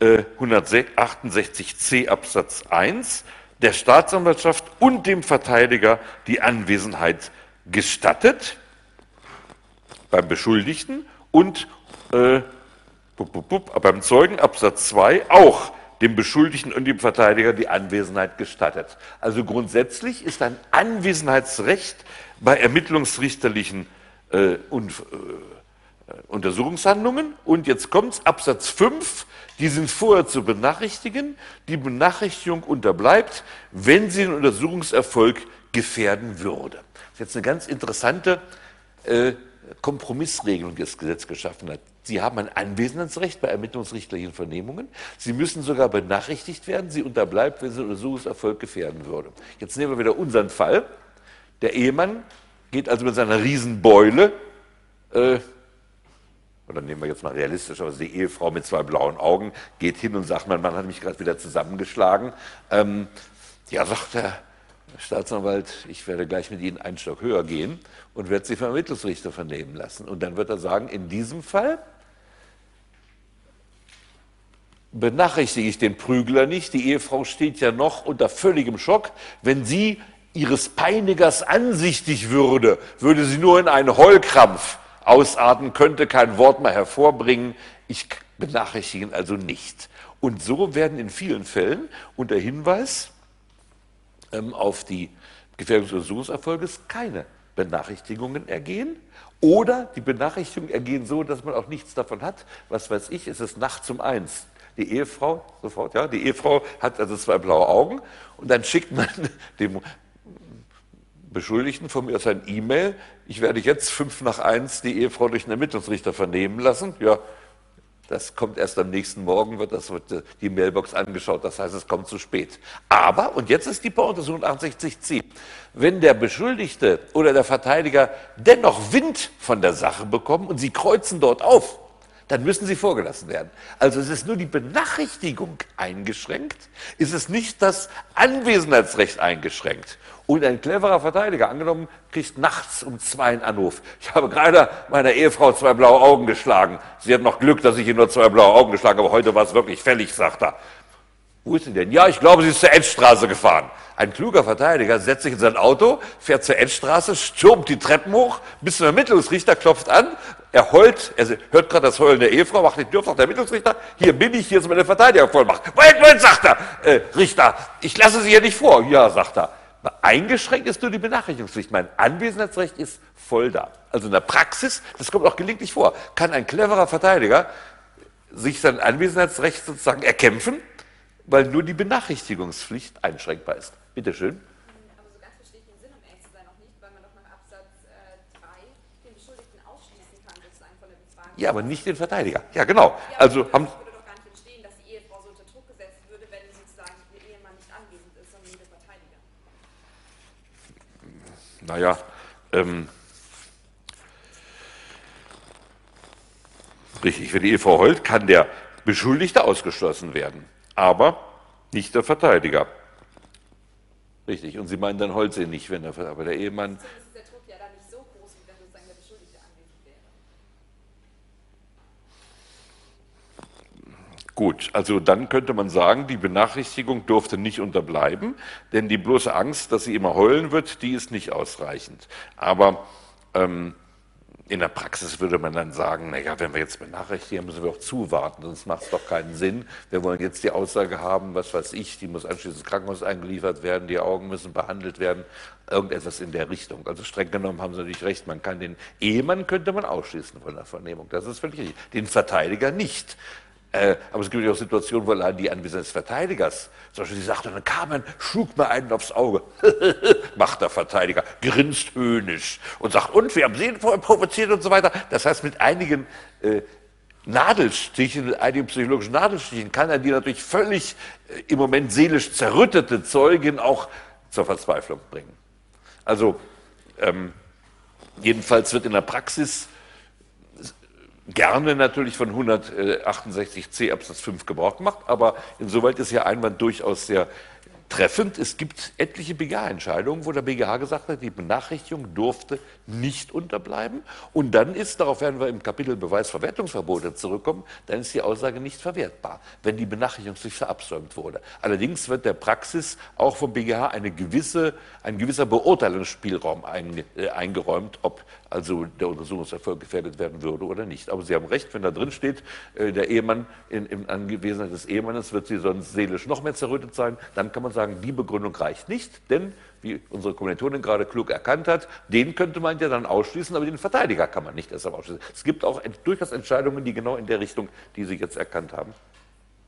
äh, 168c Absatz 1 der Staatsanwaltschaft und dem Verteidiger die Anwesenheit gestattet beim Beschuldigten und äh, bup, bup, bup, beim Zeugen Absatz 2 auch dem Beschuldigten und dem Verteidiger die Anwesenheit gestattet. Also grundsätzlich ist ein Anwesenheitsrecht bei ermittlungsrichterlichen äh, und, äh, Untersuchungshandlungen. Und jetzt kommt Absatz 5, die sind vorher zu benachrichtigen. Die Benachrichtigung unterbleibt, wenn sie den Untersuchungserfolg gefährden würde. Das ist jetzt eine ganz interessante äh, Kompromissregelung, die das Gesetz geschaffen hat. Sie haben ein Anwesenheitsrecht bei ermittlungsrichterlichen Vernehmungen. Sie müssen sogar benachrichtigt werden. Sie unterbleibt, wenn sie den Untersuchungserfolg gefährden würde. Jetzt nehmen wir wieder unseren Fall. Der Ehemann geht also mit seiner Riesenbeule, äh, oder nehmen wir jetzt mal realistisch, also die Ehefrau mit zwei blauen Augen geht hin und sagt, mein Mann hat mich gerade wieder zusammengeschlagen. Ähm, ja, sagt der Staatsanwalt, ich werde gleich mit Ihnen einen Stock höher gehen und werde Sie vom Ermittlungsrichter vernehmen lassen. Und dann wird er sagen, in diesem Fall benachrichtige ich den Prügler nicht. Die Ehefrau steht ja noch unter völligem Schock. Wenn sie ihres Peinigers ansichtig würde, würde sie nur in einen Heulkrampf ausarten, könnte kein Wort mehr hervorbringen. Ich benachrichtige ihn also nicht. Und so werden in vielen Fällen unter Hinweis ähm, auf die Gefährdung des Untersuchungserfolges keine Benachrichtigungen ergehen. Oder die Benachrichtigungen ergehen so, dass man auch nichts davon hat. Was weiß ich, es ist nachts um eins. Die Ehefrau, sofort, ja, die Ehefrau hat also zwei blaue Augen und dann schickt man dem Beschuldigten von mir aus ein E-Mail, ich werde jetzt fünf nach eins die Ehefrau durch den Ermittlungsrichter vernehmen lassen. Ja, das kommt erst am nächsten Morgen, wird, das, wird die Mailbox angeschaut, das heißt, es kommt zu spät. Aber, und jetzt ist die Untersuchung 68c, wenn der Beschuldigte oder der Verteidiger dennoch Wind von der Sache bekommen und sie kreuzen dort auf, dann müssen sie vorgelassen werden. Also es ist nur die Benachrichtigung eingeschränkt, ist es nicht das Anwesenheitsrecht eingeschränkt. Und ein cleverer Verteidiger, angenommen, kriegt nachts um zwei einen Anruf. Ich habe gerade meiner Ehefrau zwei blaue Augen geschlagen. Sie hat noch Glück, dass ich ihr nur zwei blaue Augen geschlagen habe. Heute war es wirklich fällig, sagt er. Wo ist sie denn? Ja, ich glaube, sie ist zur Endstraße gefahren. Ein kluger Verteidiger setzt sich in sein Auto, fährt zur Endstraße, stürmt die Treppen hoch, bis zum Ermittlungsrichter, klopft an, er heult, er hört gerade das Heulen der Ehefrau, macht die Tür der Ermittlungsrichter, hier bin ich, hier ist meine Verteidigervollmacht. Moment, Moment, sagt er, äh, Richter, ich lasse Sie hier nicht vor. Ja, sagt er. Eingeschränkt ist nur die Benachrichtigungspflicht. Mein Anwesenheitsrecht ist voll da. Also in der Praxis, das kommt auch gelegentlich vor, kann ein cleverer Verteidiger sich sein Anwesenheitsrecht sozusagen erkämpfen, weil nur die Benachrichtigungspflicht einschränkbar ist. Bitte schön. Aber so ganz verstehe ich den Sinn, um ehrlich zu sein, auch nicht, weil man doch nach Absatz äh, 3 den Beschuldigten ausschließen kann, sozusagen von der Befragung. Ja, aber nicht den Verteidiger. Ja, genau. Also haben. Naja, ähm, richtig, für die Ehefrau Holt kann der Beschuldigte ausgeschlossen werden, aber nicht der Verteidiger. Richtig, und Sie meinen dann Holzsee nicht, wenn der, aber der Ehemann. Gut, also dann könnte man sagen, die Benachrichtigung durfte nicht unterbleiben, denn die bloße Angst, dass sie immer heulen wird, die ist nicht ausreichend. Aber ähm, in der Praxis würde man dann sagen, naja, wenn wir jetzt benachrichtigen, müssen wir auch zuwarten, sonst macht es doch keinen Sinn. Wir wollen jetzt die Aussage haben, was weiß ich, die muss anschließend ins Krankenhaus eingeliefert werden, die Augen müssen behandelt werden, irgendetwas in der Richtung. Also streng genommen haben Sie natürlich recht, man kann den Ehemann könnte man ausschließen von der Vernehmung, das ist völlig richtig. Den Verteidiger nicht. Äh, aber es gibt ja auch Situationen, wo allein die Anwesenheit des Verteidigers, zum Beispiel, sie sagte, dann kam man, schlug mir einen aufs Auge, macht der Verteidiger, grinst höhnisch und sagt, und wir haben sie vorher provoziert und so weiter. Das heißt, mit einigen äh, Nadelstichen, einigen psychologischen Nadelstichen kann er die natürlich völlig äh, im Moment seelisch zerrüttete Zeugin auch zur Verzweiflung bringen. Also, ähm, jedenfalls wird in der Praxis gerne natürlich von 168c Absatz 5 Gebrauch gemacht, aber insoweit ist Ihr Einwand durchaus sehr treffend. Es gibt etliche BGH-Entscheidungen, wo der BGH gesagt hat, die Benachrichtigung durfte nicht unterbleiben. Und dann ist, darauf werden wir im Kapitel Beweisverwertungsverbote zurückkommen, dann ist die Aussage nicht verwertbar, wenn die Benachrichtigung sich verabsäumt wurde. Allerdings wird der Praxis auch vom BGH eine gewisse, ein gewisser Beurteilungsspielraum äh, eingeräumt, ob also der Untersuchungserfolg gefährdet werden würde oder nicht. Aber Sie haben recht, wenn da drin steht, äh, der Ehemann in, in Anwesenheit des Ehemannes wird sie sonst seelisch noch mehr zerrüttet sein, dann kann man sagen, die Begründung reicht nicht, denn wie unsere Kommilitonin gerade klug erkannt hat, den könnte man ja dann ausschließen, aber den Verteidiger kann man nicht deshalb ausschließen. Es gibt auch durchaus Entscheidungen, die genau in der Richtung, die Sie jetzt erkannt haben,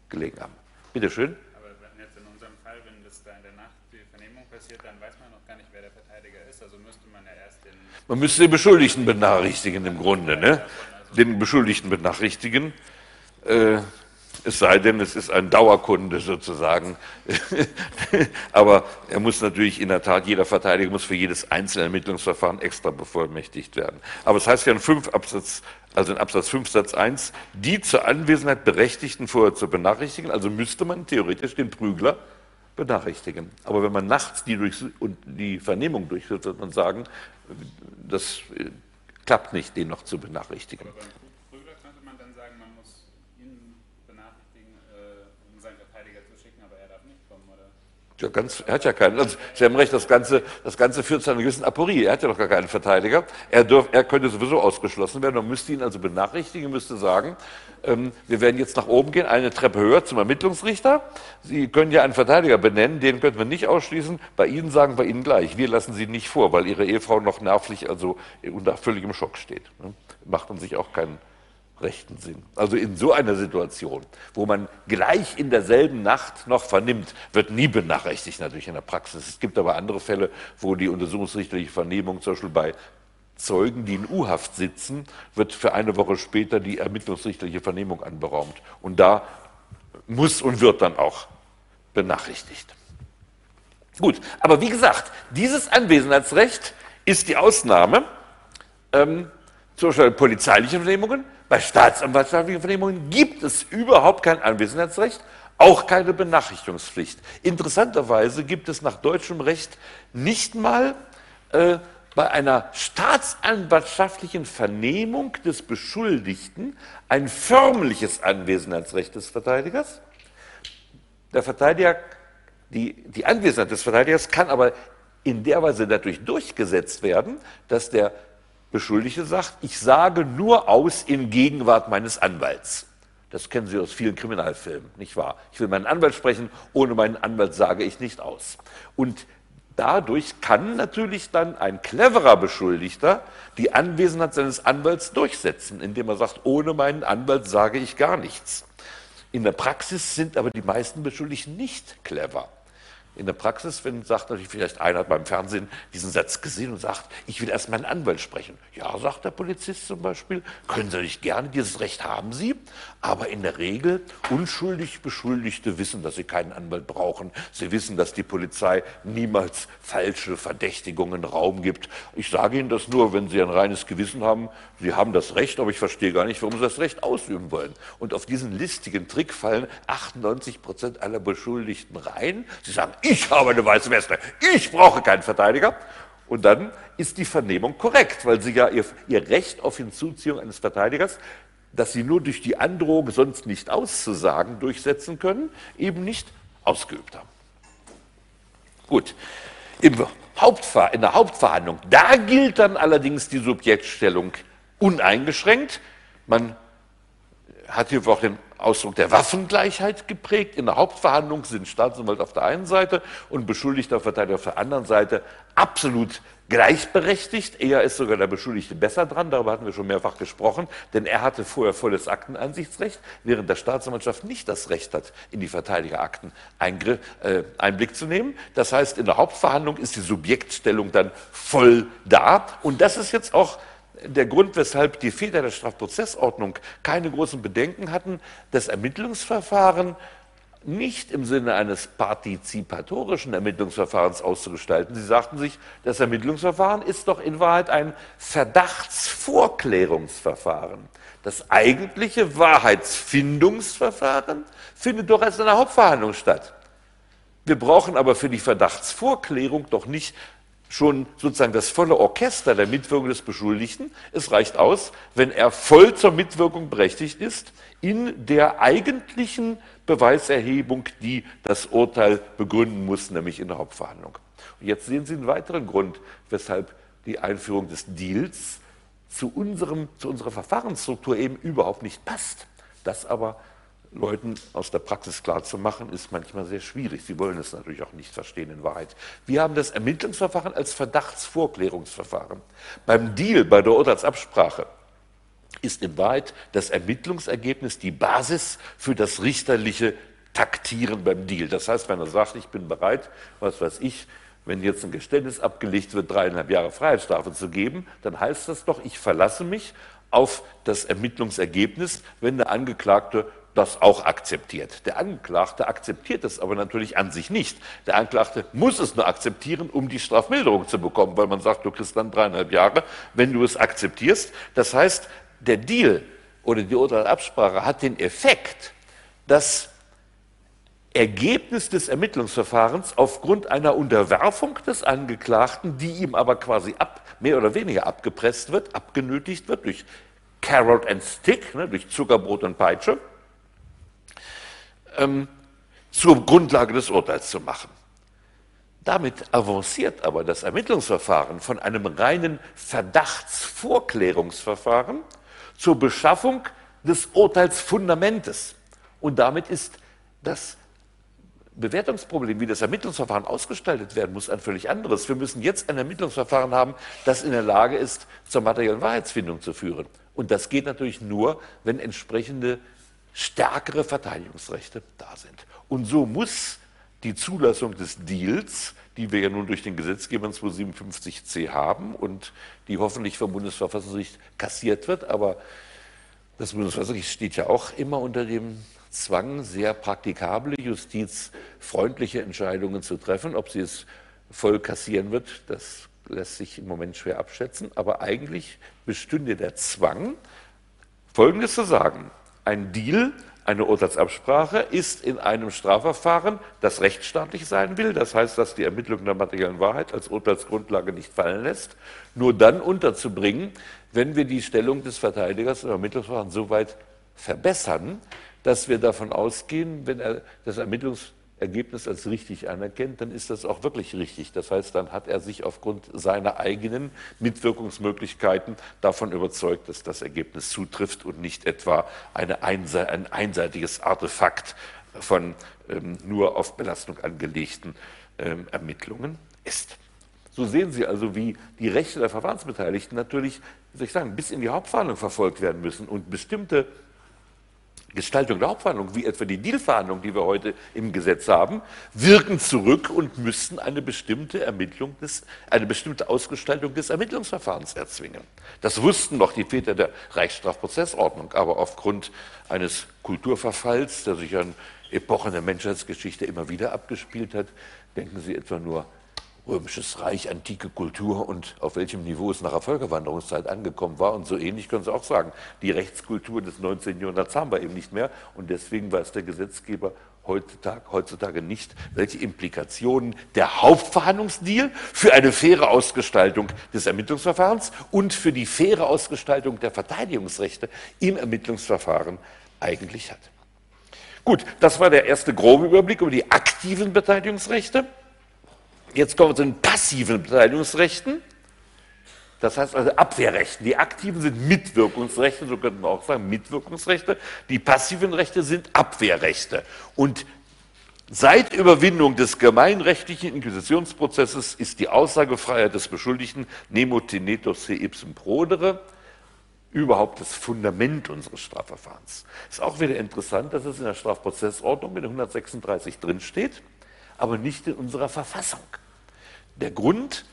gelegen haben. Bitte schön. Aber jetzt in unserem Fall, wenn das da in der Nacht die Vernehmung passiert, dann weiß man noch gar nicht, wer der Verteidiger ist. Also müsste man ja erst den. Man müsste den Beschuldigten benachrichtigen im Grunde, ne? Den Beschuldigten benachrichtigen. Äh, es sei denn, es ist ein Dauerkunde sozusagen. Aber er muss natürlich in der Tat, jeder Verteidiger muss für jedes einzelne Ermittlungsverfahren extra bevollmächtigt werden. Aber es heißt ja in 5 Absatz, also in Absatz 5 Satz 1, die zur Anwesenheit Berechtigten vorher zu benachrichtigen, also müsste man theoretisch den Prügler benachrichtigen. Aber wenn man nachts die, durch, die Vernehmung durchführt, wird man sagen, das äh, klappt nicht, den noch zu benachrichtigen. Ja, ganz, er hat ja keinen. Also, Sie haben recht, das Ganze, das Ganze führt zu einer gewissen Aporie. Er hat ja noch gar keinen Verteidiger. Er, dürf, er könnte sowieso ausgeschlossen werden. Man müsste ihn also benachrichtigen, müsste sagen, ähm, wir werden jetzt nach oben gehen, eine Treppe höher zum Ermittlungsrichter. Sie können ja einen Verteidiger benennen, den könnten wir nicht ausschließen. Bei Ihnen sagen wir Ihnen gleich, wir lassen Sie nicht vor, weil Ihre Ehefrau noch nervlich, also unter völligem Schock steht. Ne? Macht man sich auch keinen rechten Sinn. Also in so einer Situation, wo man gleich in derselben Nacht noch vernimmt, wird nie benachrichtigt natürlich in der Praxis. Es gibt aber andere Fälle, wo die untersuchungsrichterliche Vernehmung zum Beispiel bei Zeugen, die in U-Haft sitzen, wird für eine Woche später die ermittlungsrichterliche Vernehmung anberaumt. Und da muss und wird dann auch benachrichtigt. Gut, aber wie gesagt, dieses Anwesenheitsrecht ist die Ausnahme. Ähm, zum Beispiel polizeiliche Vernehmungen, bei staatsanwaltschaftlichen Vernehmungen gibt es überhaupt kein Anwesenheitsrecht, auch keine Benachrichtigungspflicht. Interessanterweise gibt es nach deutschem Recht nicht mal äh, bei einer staatsanwaltschaftlichen Vernehmung des Beschuldigten ein förmliches Anwesenheitsrecht des Verteidigers. Der Verteidiger, die, die Anwesenheit des Verteidigers kann aber in der Weise dadurch durchgesetzt werden, dass der Beschuldigte sagt, ich sage nur aus in Gegenwart meines Anwalts. Das kennen Sie aus vielen Kriminalfilmen, nicht wahr? Ich will meinen Anwalt sprechen, ohne meinen Anwalt sage ich nicht aus. Und dadurch kann natürlich dann ein cleverer Beschuldigter die Anwesenheit seines Anwalts durchsetzen, indem er sagt, ohne meinen Anwalt sage ich gar nichts. In der Praxis sind aber die meisten Beschuldigten nicht clever in der Praxis, wenn sagt natürlich vielleicht einer beim Fernsehen diesen Satz gesehen und sagt, ich will erst meinen Anwalt sprechen. Ja, sagt der Polizist zum Beispiel, können Sie nicht gerne, dieses Recht haben Sie, aber in der Regel unschuldig Beschuldigte wissen, dass sie keinen Anwalt brauchen. Sie wissen, dass die Polizei niemals falsche Verdächtigungen Raum gibt. Ich sage Ihnen das nur, wenn Sie ein reines Gewissen haben. Sie haben das Recht, aber ich verstehe gar nicht, warum Sie das Recht ausüben wollen. Und auf diesen listigen Trick fallen 98 Prozent aller Beschuldigten rein. Sie sagen, ich habe eine weiße Weste, ich brauche keinen Verteidiger. Und dann ist die Vernehmung korrekt, weil sie ja ihr, ihr Recht auf Hinzuziehung eines Verteidigers dass sie nur durch die Androhung sonst nicht auszusagen durchsetzen können, eben nicht ausgeübt haben. Gut, Im in der Hauptverhandlung, da gilt dann allerdings die Subjektstellung uneingeschränkt. Man hat hier auch den Ausdruck der Waffengleichheit geprägt. In der Hauptverhandlung sind Staatsanwalt auf der einen Seite und beschuldigter Verteidiger auf der anderen Seite absolut gleichberechtigt. Er ist sogar der Beschuldigte besser dran, darüber hatten wir schon mehrfach gesprochen, denn er hatte vorher volles Akteneinsichtsrecht, während der Staatsanwaltschaft nicht das Recht hat, in die Verteidigerakten äh, Einblick zu nehmen. Das heißt, in der Hauptverhandlung ist die Subjektstellung dann voll da. Und das ist jetzt auch der Grund, weshalb die Väter der Strafprozessordnung keine großen Bedenken hatten, das Ermittlungsverfahren nicht im Sinne eines partizipatorischen Ermittlungsverfahrens auszugestalten. Sie sagten sich, das Ermittlungsverfahren ist doch in Wahrheit ein Verdachtsvorklärungsverfahren. Das eigentliche Wahrheitsfindungsverfahren findet doch erst in der Hauptverhandlung statt. Wir brauchen aber für die Verdachtsvorklärung doch nicht schon sozusagen das volle Orchester der Mitwirkung des Beschuldigten. Es reicht aus, wenn er voll zur Mitwirkung berechtigt ist in der eigentlichen Beweiserhebung, die das Urteil begründen muss, nämlich in der Hauptverhandlung. Und jetzt sehen Sie einen weiteren Grund, weshalb die Einführung des Deals zu, unserem, zu unserer Verfahrensstruktur eben überhaupt nicht passt. Das aber Leuten aus der Praxis klarzumachen, ist manchmal sehr schwierig. Sie wollen es natürlich auch nicht verstehen in Wahrheit. Wir haben das Ermittlungsverfahren als Verdachtsvorklärungsverfahren. Beim Deal, bei der Urteilsabsprache, ist in Wahrheit das Ermittlungsergebnis die Basis für das richterliche Taktieren beim Deal. Das heißt, wenn er sagt, ich bin bereit, was weiß ich, wenn jetzt ein Geständnis abgelegt wird, dreieinhalb Jahre Freiheitsstrafe zu geben, dann heißt das doch, ich verlasse mich auf das Ermittlungsergebnis, wenn der Angeklagte das auch akzeptiert. Der Angeklagte akzeptiert es aber natürlich an sich nicht. Der Angeklagte muss es nur akzeptieren, um die Strafmilderung zu bekommen, weil man sagt, du kriegst dann dreieinhalb Jahre, wenn du es akzeptierst. Das heißt, der Deal oder die Urteilsabsprache hat den Effekt, dass Ergebnis des Ermittlungsverfahrens aufgrund einer Unterwerfung des Angeklagten, die ihm aber quasi ab, mehr oder weniger abgepresst wird, abgenötigt wird durch Carrot and Stick, ne, durch Zuckerbrot und Peitsche, ähm, zur Grundlage des Urteils zu machen. Damit avanciert aber das Ermittlungsverfahren von einem reinen Verdachtsvorklärungsverfahren zur Beschaffung des Urteilsfundamentes. Und damit ist das Bewertungsproblem, wie das Ermittlungsverfahren ausgestaltet werden muss, ein völlig anderes. Wir müssen jetzt ein Ermittlungsverfahren haben, das in der Lage ist, zur materiellen Wahrheitsfindung zu führen. Und das geht natürlich nur, wenn entsprechende stärkere Verteidigungsrechte da sind. Und so muss die Zulassung des Deals, die wir ja nun durch den Gesetzgeber 257c haben und die hoffentlich vom Bundesverfassungsgericht kassiert wird, aber das Bundesverfassungsgericht steht ja auch immer unter dem Zwang, sehr praktikable, justizfreundliche Entscheidungen zu treffen. Ob sie es voll kassieren wird, das lässt sich im Moment schwer abschätzen. Aber eigentlich bestünde der Zwang, Folgendes zu sagen ein Deal, eine Urteilsabsprache ist in einem Strafverfahren, das rechtsstaatlich sein will, das heißt, dass die Ermittlung der materiellen Wahrheit als Urteilsgrundlage nicht fallen lässt, nur dann unterzubringen, wenn wir die Stellung des Verteidigers im Ermittlungsverfahren so weit verbessern, dass wir davon ausgehen, wenn er das Ermittlungs Ergebnis als richtig anerkennt, dann ist das auch wirklich richtig. Das heißt, dann hat er sich aufgrund seiner eigenen Mitwirkungsmöglichkeiten davon überzeugt, dass das Ergebnis zutrifft und nicht etwa eine einse ein einseitiges Artefakt von ähm, nur auf Belastung angelegten ähm, Ermittlungen ist. So sehen Sie also, wie die Rechte der Verfahrensbeteiligten natürlich, wie soll ich sagen, bis in die Hauptverhandlung verfolgt werden müssen und bestimmte Gestaltung der Hauptverhandlung, wie etwa die Dealverhandlung, die wir heute im Gesetz haben, wirken zurück und müssten eine bestimmte Ermittlung des, eine bestimmte Ausgestaltung des Ermittlungsverfahrens erzwingen. Das wussten noch die Väter der Reichsstrafprozessordnung, aber aufgrund eines Kulturverfalls, der sich an Epochen der Menschheitsgeschichte immer wieder abgespielt hat, denken Sie etwa nur Römisches Reich, antike Kultur und auf welchem Niveau es nach der Völkerwanderungszeit angekommen war. Und so ähnlich können Sie auch sagen, die Rechtskultur des 19. Jahrhunderts haben wir eben nicht mehr. Und deswegen weiß der Gesetzgeber heutzutage, heutzutage nicht, welche Implikationen der Hauptverhandlungsdeal für eine faire Ausgestaltung des Ermittlungsverfahrens und für die faire Ausgestaltung der Verteidigungsrechte im Ermittlungsverfahren eigentlich hat. Gut, das war der erste grobe Überblick über die aktiven Beteiligungsrechte. Jetzt kommen wir zu den passiven Beteiligungsrechten. Das heißt also Abwehrrechten. Die aktiven sind Mitwirkungsrechte, so könnten wir auch sagen, Mitwirkungsrechte. Die passiven Rechte sind Abwehrrechte. Und seit Überwindung des gemeinrechtlichen Inquisitionsprozesses ist die Aussagefreiheit des Beschuldigten nemo tenetur se ipsum prodere überhaupt das Fundament unseres Strafverfahrens. Ist auch wieder interessant, dass es in der Strafprozessordnung in 136 drinsteht, aber nicht in unserer Verfassung. Der Grund,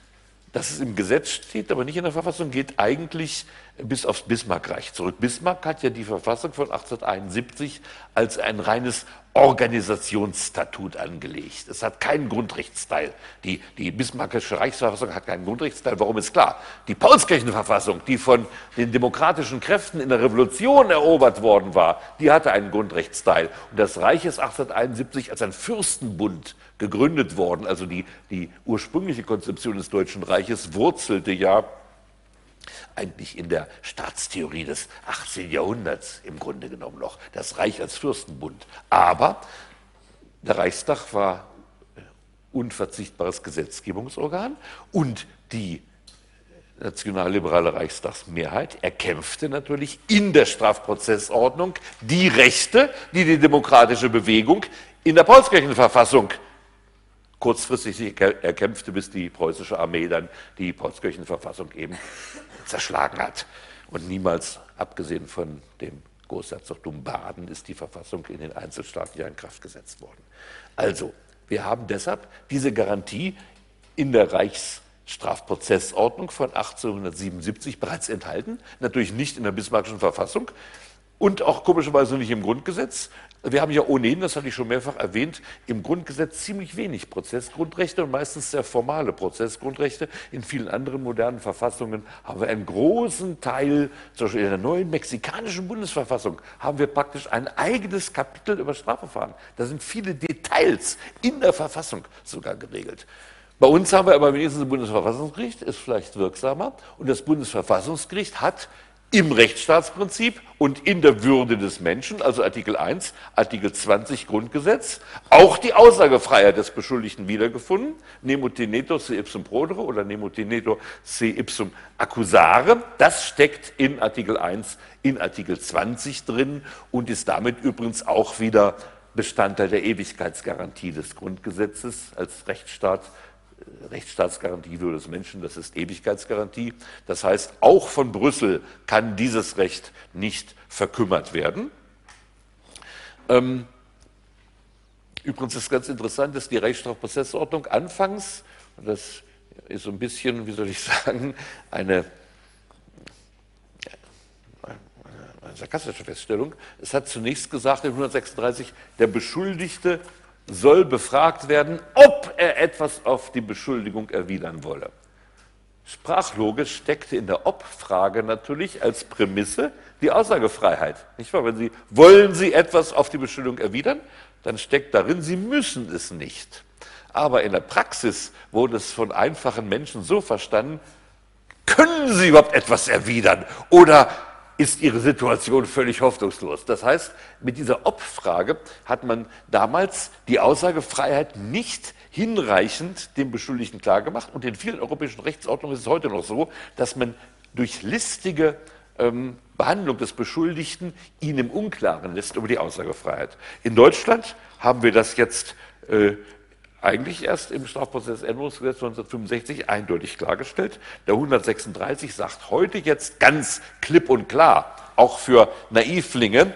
dass es im Gesetz steht, aber nicht in der Verfassung, geht eigentlich bis aufs Bismarckreich zurück. Bismarck hat ja die Verfassung von 1871 als ein reines Organisationsstatut angelegt. Es hat keinen Grundrechtsteil. Die, die Bismarckische Reichsverfassung hat keinen Grundrechtsteil. Warum ist klar? Die Paulskirchenverfassung, die von den demokratischen Kräften in der Revolution erobert worden war, die hatte einen Grundrechtsteil. Und das Reich ist 1871 als ein Fürstenbund gegründet worden. Also die, die ursprüngliche Konzeption des Deutschen Reiches wurzelte ja eigentlich in der Staatstheorie des 18. Jahrhunderts im Grunde genommen noch, das Reich als Fürstenbund. Aber der Reichstag war unverzichtbares Gesetzgebungsorgan und die nationalliberale Reichstagsmehrheit erkämpfte natürlich in der Strafprozessordnung die Rechte, die die demokratische Bewegung in der Paulskirchenverfassung kurzfristig erkämpfte, bis die preußische Armee dann die Paulskirchenverfassung eben zerschlagen hat. Und niemals, abgesehen von dem Großherzogtum Baden, ist die Verfassung in den Einzelstaaten ja in Kraft gesetzt worden. Also, wir haben deshalb diese Garantie in der Reichsstrafprozessordnung von 1877 bereits enthalten, natürlich nicht in der Bismarckischen Verfassung und auch komischerweise nicht im Grundgesetz, wir haben ja ohnehin, das hatte ich schon mehrfach erwähnt, im Grundgesetz ziemlich wenig Prozessgrundrechte und meistens sehr formale Prozessgrundrechte. In vielen anderen modernen Verfassungen haben wir einen großen Teil, zum Beispiel in der neuen mexikanischen Bundesverfassung, haben wir praktisch ein eigenes Kapitel über Strafverfahren. Da sind viele Details in der Verfassung sogar geregelt. Bei uns haben wir aber wenigstens ein Bundesverfassungsgericht, ist vielleicht wirksamer. Und das Bundesverfassungsgericht hat im Rechtsstaatsprinzip und in der Würde des Menschen, also Artikel 1, Artikel 20 Grundgesetz, auch die Aussagefreiheit des Beschuldigten wiedergefunden, nemo tenetur se ipsum prodere oder nemo tenetur se ipsum accusare. Das steckt in Artikel 1, in Artikel 20 drin und ist damit übrigens auch wieder Bestandteil der Ewigkeitsgarantie des Grundgesetzes als Rechtsstaat Rechtsstaatsgarantie Würde des Menschen, das ist Ewigkeitsgarantie. Das heißt, auch von Brüssel kann dieses Recht nicht verkümmert werden. Ähm, übrigens ist ganz interessant, dass die Rechtsstrafprozessordnung anfangs, das ist so ein bisschen, wie soll ich sagen, eine, eine sarkastische Feststellung. Es hat zunächst gesagt in 136, der Beschuldigte soll befragt werden, ob er etwas auf die Beschuldigung erwidern wolle. Sprachlogisch steckte in der Ob-Frage natürlich als Prämisse die Aussagefreiheit. Nicht wahr? Wenn Sie wollen Sie etwas auf die Beschuldigung erwidern, dann steckt darin, Sie müssen es nicht. Aber in der Praxis wurde es von einfachen Menschen so verstanden, können Sie überhaupt etwas erwidern? Oder ist ihre Situation völlig hoffnungslos. Das heißt, mit dieser Ob-Frage hat man damals die Aussagefreiheit nicht hinreichend dem Beschuldigten klargemacht. Und in vielen europäischen Rechtsordnungen ist es heute noch so, dass man durch listige ähm, Behandlung des Beschuldigten ihn im Unklaren lässt über die Aussagefreiheit. In Deutschland haben wir das jetzt äh, eigentlich erst im Strafprozessänderungsgesetz 1965 eindeutig klargestellt. Der 136 sagt heute jetzt ganz klipp und klar, auch für Naivlinge,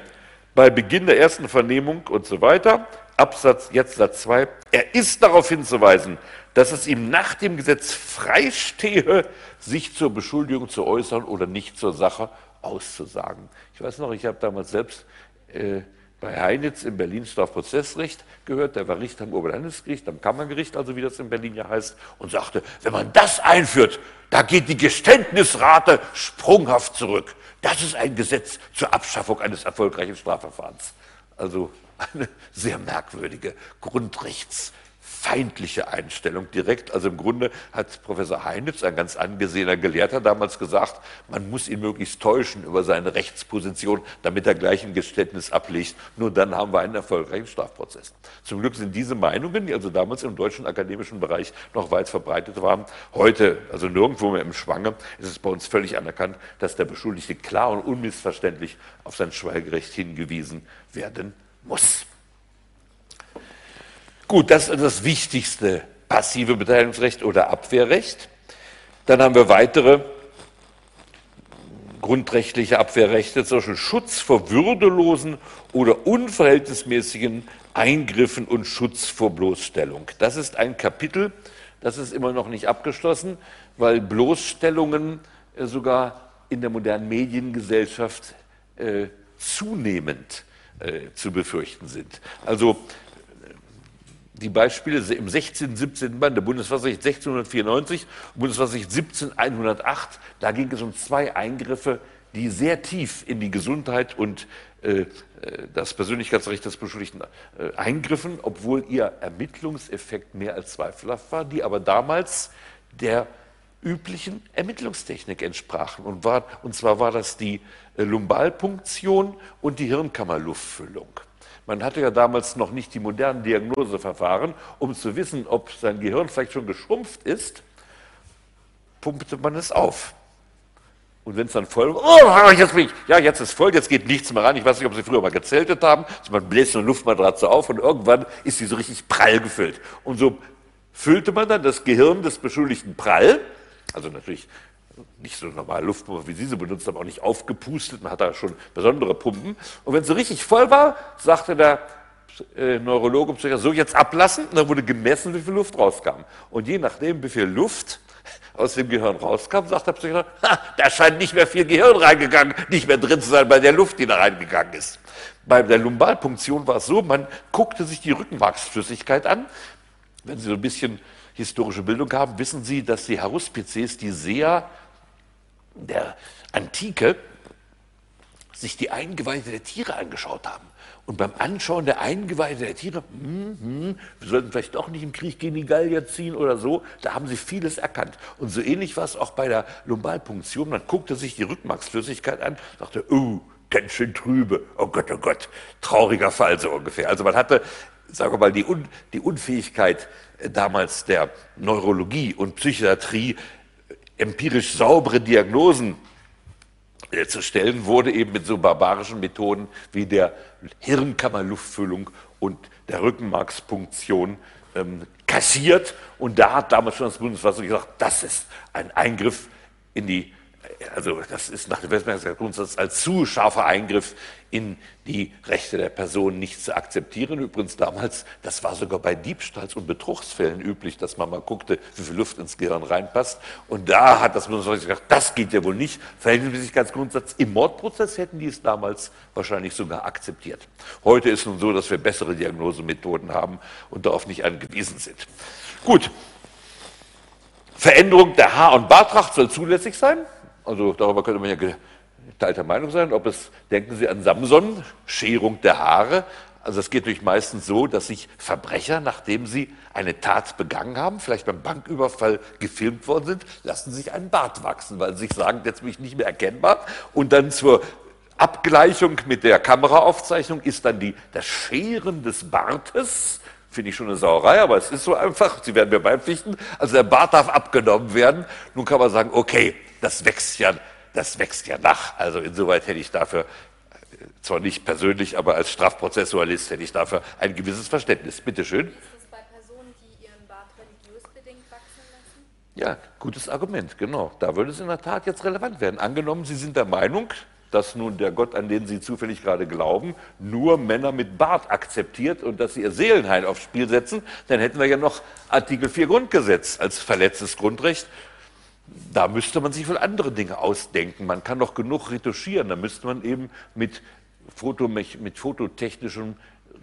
bei Beginn der ersten Vernehmung und so weiter, Absatz, jetzt Satz 2, er ist darauf hinzuweisen, dass es ihm nach dem Gesetz freistehe, sich zur Beschuldigung zu äußern oder nicht zur Sache auszusagen. Ich weiß noch, ich habe damals selbst äh, bei Heinitz im Berlin Strafprozessrecht gehört, der war Richter am Oberlandesgericht, am Kammergericht, also wie das in Berlin ja heißt, und sagte, wenn man das einführt, da geht die Geständnisrate sprunghaft zurück. Das ist ein Gesetz zur Abschaffung eines erfolgreichen Strafverfahrens. Also eine sehr merkwürdige Grundrechts- feindliche Einstellung direkt. Also im Grunde hat Professor Heinitz, ein ganz angesehener Gelehrter, damals gesagt, man muss ihn möglichst täuschen über seine Rechtsposition, damit er gleich ein Geständnis ablegt. Nur dann haben wir einen erfolgreichen Strafprozess. Zum Glück sind diese Meinungen, die also damals im deutschen akademischen Bereich noch weit verbreitet waren, heute, also nirgendwo mehr im Schwange, ist es bei uns völlig anerkannt, dass der Beschuldigte klar und unmissverständlich auf sein Schweigerecht hingewiesen werden muss. Gut, das ist das wichtigste passive Beteiligungsrecht oder Abwehrrecht. Dann haben wir weitere grundrechtliche Abwehrrechte, zum Beispiel Schutz vor würdelosen oder unverhältnismäßigen Eingriffen und Schutz vor Bloßstellung. Das ist ein Kapitel, das ist immer noch nicht abgeschlossen, weil Bloßstellungen äh, sogar in der modernen Mediengesellschaft äh, zunehmend äh, zu befürchten sind. Also die Beispiele im 16., 17. Band, der Bundesverfassungsrecht 1694, Bundesverfassungsrecht 17108, da ging es um zwei Eingriffe, die sehr tief in die Gesundheit und äh, äh, das Persönlichkeitsrecht des Beschuldigten äh, eingriffen, obwohl ihr Ermittlungseffekt mehr als zweifelhaft war, die aber damals der üblichen Ermittlungstechnik entsprachen. Und, war, und zwar war das die äh, Lumbalpunktion und die Hirnkammerluftfüllung. Man hatte ja damals noch nicht die modernen Diagnoseverfahren, um zu wissen, ob sein Gehirn vielleicht schon geschrumpft ist, pumpte man es auf. Und wenn es dann voll oh, jetzt bin ich, ja, jetzt ist voll, jetzt geht nichts mehr ran. Ich weiß nicht, ob Sie früher mal gezeltet haben. Also man bläst eine Luftmatratze auf und irgendwann ist sie so richtig prall gefüllt. Und so füllte man dann das Gehirn des Beschuldigten prall. Also natürlich nicht so normal Luftpumpe, wie Sie sie benutzt haben, auch nicht aufgepustet, man hat da schon besondere Pumpen. Und wenn es so richtig voll war, sagte der äh, Neurologe, Psychiater, so jetzt ablassen, und dann wurde gemessen, wie viel Luft rauskam. Und je nachdem, wie viel Luft aus dem Gehirn rauskam, sagt der Psychiater, da scheint nicht mehr viel Gehirn reingegangen, nicht mehr drin zu sein bei der Luft, die da reingegangen ist. Bei der Lumbalpunktion war es so, man guckte sich die Rückenmarksflüssigkeit an. Wenn Sie so ein bisschen historische Bildung haben, wissen Sie, dass die Haruspizes, die sehr der Antike sich die Eingeweide der Tiere angeschaut haben. Und beim Anschauen der Eingeweide der Tiere, hm, hm, wir sollten vielleicht doch nicht im Krieg gegen die Gallier ziehen oder so, da haben sie vieles erkannt. Und so ähnlich war es auch bei der Lumbalpunktion. Man guckte sich die Rückmarksflüssigkeit an, sagte, oh, ganz schön trübe, oh Gott, oh Gott, trauriger Fall so ungefähr. Also man hatte, sagen wir mal, die, Un die Unfähigkeit äh, damals der Neurologie und Psychiatrie empirisch saubere Diagnosen äh, zu stellen, wurde eben mit so barbarischen Methoden wie der Hirnkammerluftfüllung und der Rückenmarkspunktion ähm, kassiert. Und da hat damals schon das Bundesverfassungsgericht gesagt, das ist ein Eingriff in die also das ist nach dem Westminster Grundsatz als zu scharfer Eingriff in die Rechte der Person nicht zu akzeptieren. Übrigens damals, das war sogar bei Diebstahls- und Betrugsfällen üblich, dass man mal guckte, wie viel Luft ins Gehirn reinpasst. Und da hat das Bundesgericht gesagt, das geht ja wohl nicht. Verhältnismäßigkeitsgrundsatz im Mordprozess hätten die es damals wahrscheinlich sogar akzeptiert. Heute ist nun so, dass wir bessere Diagnosemethoden haben und darauf nicht angewiesen sind. Gut. Veränderung der Haar- und Bartracht soll zulässig sein. Also darüber könnte man ja geteilter Meinung sein. Ob es, denken Sie an Samson, Scherung der Haare. Also es geht natürlich meistens so, dass sich Verbrecher, nachdem sie eine Tat begangen haben, vielleicht beim Banküberfall gefilmt worden sind, lassen sich einen Bart wachsen, weil sie sich sagen, jetzt bin ich nicht mehr erkennbar. Und dann zur Abgleichung mit der Kameraaufzeichnung ist dann die, das Scheren des Bartes, finde ich schon eine Sauerei, aber es ist so einfach, Sie werden mir beipflichten. Also der Bart darf abgenommen werden. Nun kann man sagen, okay, das wächst ja, das wächst ja nach. Also insoweit hätte ich dafür, äh, zwar nicht persönlich, aber als Strafprozessualist hätte ich dafür ein gewisses Verständnis. Bitte schön. Ja, gutes Argument, genau. Da würde es in der Tat jetzt relevant werden. Angenommen, Sie sind der Meinung, dass nun der Gott, an den Sie zufällig gerade glauben, nur Männer mit Bart akzeptiert und dass Sie Ihr Seelenheil aufs Spiel setzen, dann hätten wir ja noch Artikel 4 Grundgesetz als verletztes Grundrecht da müsste man sich wohl andere Dinge ausdenken. Man kann doch genug retuschieren. Da müsste man eben mit Foto, mit fototechnischem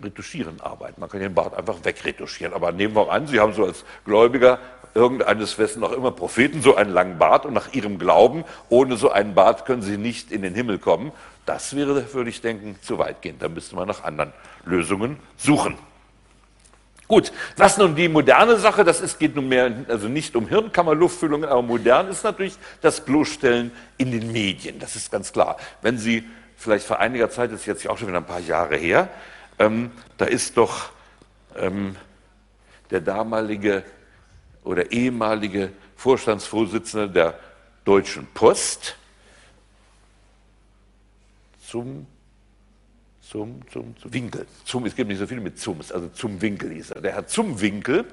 Retuschieren arbeiten. Man kann den Bart einfach wegretuschieren. Aber nehmen wir an, Sie haben so als Gläubiger irgendeines Wessen auch immer Propheten so einen langen Bart und nach Ihrem Glauben, ohne so einen Bart können Sie nicht in den Himmel kommen. Das wäre, würde ich denken, zu weit gehen. Da müsste man nach anderen Lösungen suchen. Gut, was nun die moderne Sache, das ist, geht nun mehr, also nicht um Hirnkammerluftfüllungen, aber modern ist natürlich das Bloßstellen in den Medien. Das ist ganz klar. Wenn Sie vielleicht vor einiger Zeit, das ist jetzt auch schon wieder ein paar Jahre her, ähm, da ist doch ähm, der damalige oder ehemalige Vorstandsvorsitzende der Deutschen Post zum zum, zum, zum Winkel. Zum, es gibt nicht so viel mit Zums, also zum Winkel hieß er. Der Herr zum Winkel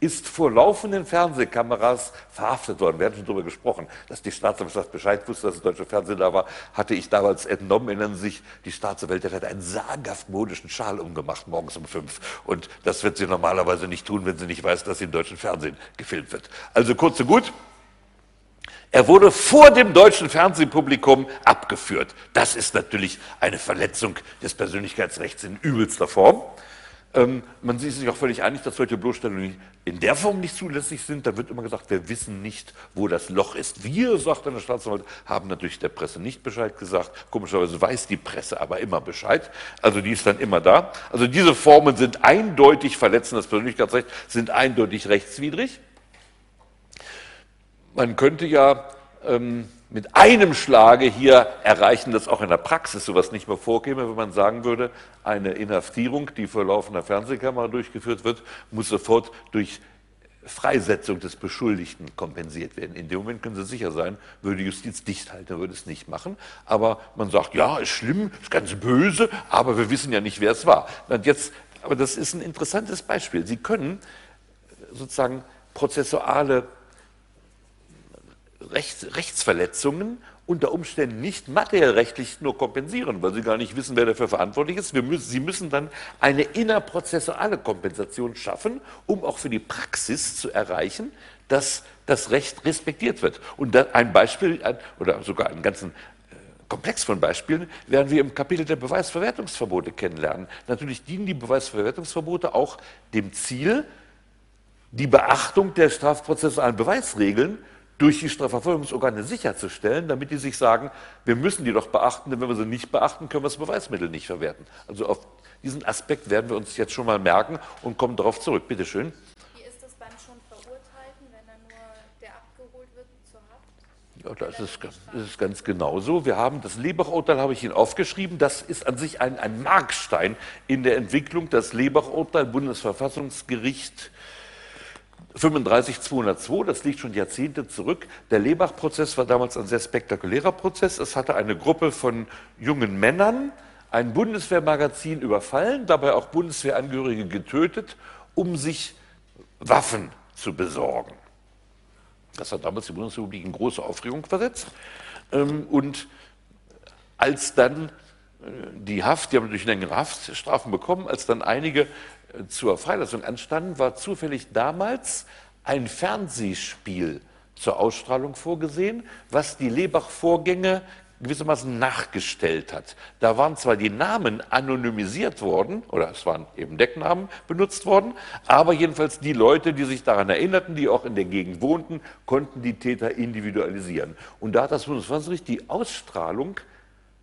ist vor laufenden Fernsehkameras verhaftet worden. Wir hatten schon darüber gesprochen, dass die Staatsanwaltschaft Bescheid wusste, dass das deutsche Fernsehen da war. Hatte ich damals entnommen, erinnern sich, die Staatsanwältin hat einen sagenhaft modischen Schal umgemacht, morgens um fünf. Und das wird sie normalerweise nicht tun, wenn sie nicht weiß, dass sie im deutschen Fernsehen gefilmt wird. Also kurz und gut, er wurde vor dem deutschen Fernsehpublikum abgeführt. Das ist natürlich eine Verletzung des Persönlichkeitsrechts in übelster Form. Ähm, man ist sich auch völlig einig, dass solche Bloßstellungen in der Form nicht zulässig sind. Da wird immer gesagt, wir wissen nicht, wo das Loch ist. Wir, sagt dann der Staatsanwalt, haben natürlich der Presse nicht Bescheid gesagt. Komischerweise weiß die Presse aber immer Bescheid. Also die ist dann immer da. Also diese Formen sind eindeutig verletzen das Persönlichkeitsrecht, sind eindeutig rechtswidrig man könnte ja ähm, mit einem Schlage hier erreichen, dass auch in der Praxis sowas nicht mehr vorkäme, wenn man sagen würde, eine Inhaftierung, die vor laufender Fernsehkamera durchgeführt wird, muss sofort durch Freisetzung des Beschuldigten kompensiert werden. In dem Moment können Sie sicher sein, würde die Justiz dicht halten, würde es nicht machen. Aber man sagt, ja, ist schlimm, ist ganz böse, aber wir wissen ja nicht, wer es war. Und jetzt, aber das ist ein interessantes Beispiel. Sie können sozusagen prozessuale Rechts, Rechtsverletzungen unter Umständen nicht materiellrechtlich nur kompensieren, weil sie gar nicht wissen, wer dafür verantwortlich ist. Müssen, sie müssen dann eine innerprozessuale Kompensation schaffen, um auch für die Praxis zu erreichen, dass das Recht respektiert wird. Und ein Beispiel oder sogar einen ganzen äh, Komplex von Beispielen werden wir im Kapitel der Beweisverwertungsverbote kennenlernen. Natürlich dienen die Beweisverwertungsverbote auch dem Ziel, die Beachtung der strafprozessualen Beweisregeln durch die Strafverfolgungsorgane sicherzustellen, damit die sich sagen, wir müssen die doch beachten, denn wenn wir sie nicht beachten, können wir das Beweismittel nicht verwerten. Also auf diesen Aspekt werden wir uns jetzt schon mal merken und kommen darauf zurück. Bitte schön. Wie ist das beim schon Verurteilten, wenn dann nur der abgeholt wird zur Haft? Ja, das ist, das ist ganz genauso. Wir haben das Lebach-Urteil, habe ich Ihnen aufgeschrieben. Das ist an sich ein, ein Markstein in der Entwicklung. Das Lebach-Urteil, Bundesverfassungsgericht 35202, das liegt schon Jahrzehnte zurück. Der Lebach-Prozess war damals ein sehr spektakulärer Prozess. Es hatte eine Gruppe von jungen Männern ein Bundeswehrmagazin überfallen, dabei auch Bundeswehrangehörige getötet, um sich Waffen zu besorgen. Das hat damals die Bundesrepublik in große Aufregung versetzt. Ähm, und als dann äh, die Haft, die haben natürlich längere Haftstrafen bekommen, als dann einige zur Freilassung anstanden, war zufällig damals ein Fernsehspiel zur Ausstrahlung vorgesehen, was die Lebach-Vorgänge gewissermaßen nachgestellt hat. Da waren zwar die Namen anonymisiert worden, oder es waren eben Decknamen benutzt worden, aber jedenfalls die Leute, die sich daran erinnerten, die auch in der Gegend wohnten, konnten die Täter individualisieren. Und da hat das Bundesverfassungsgericht die Ausstrahlung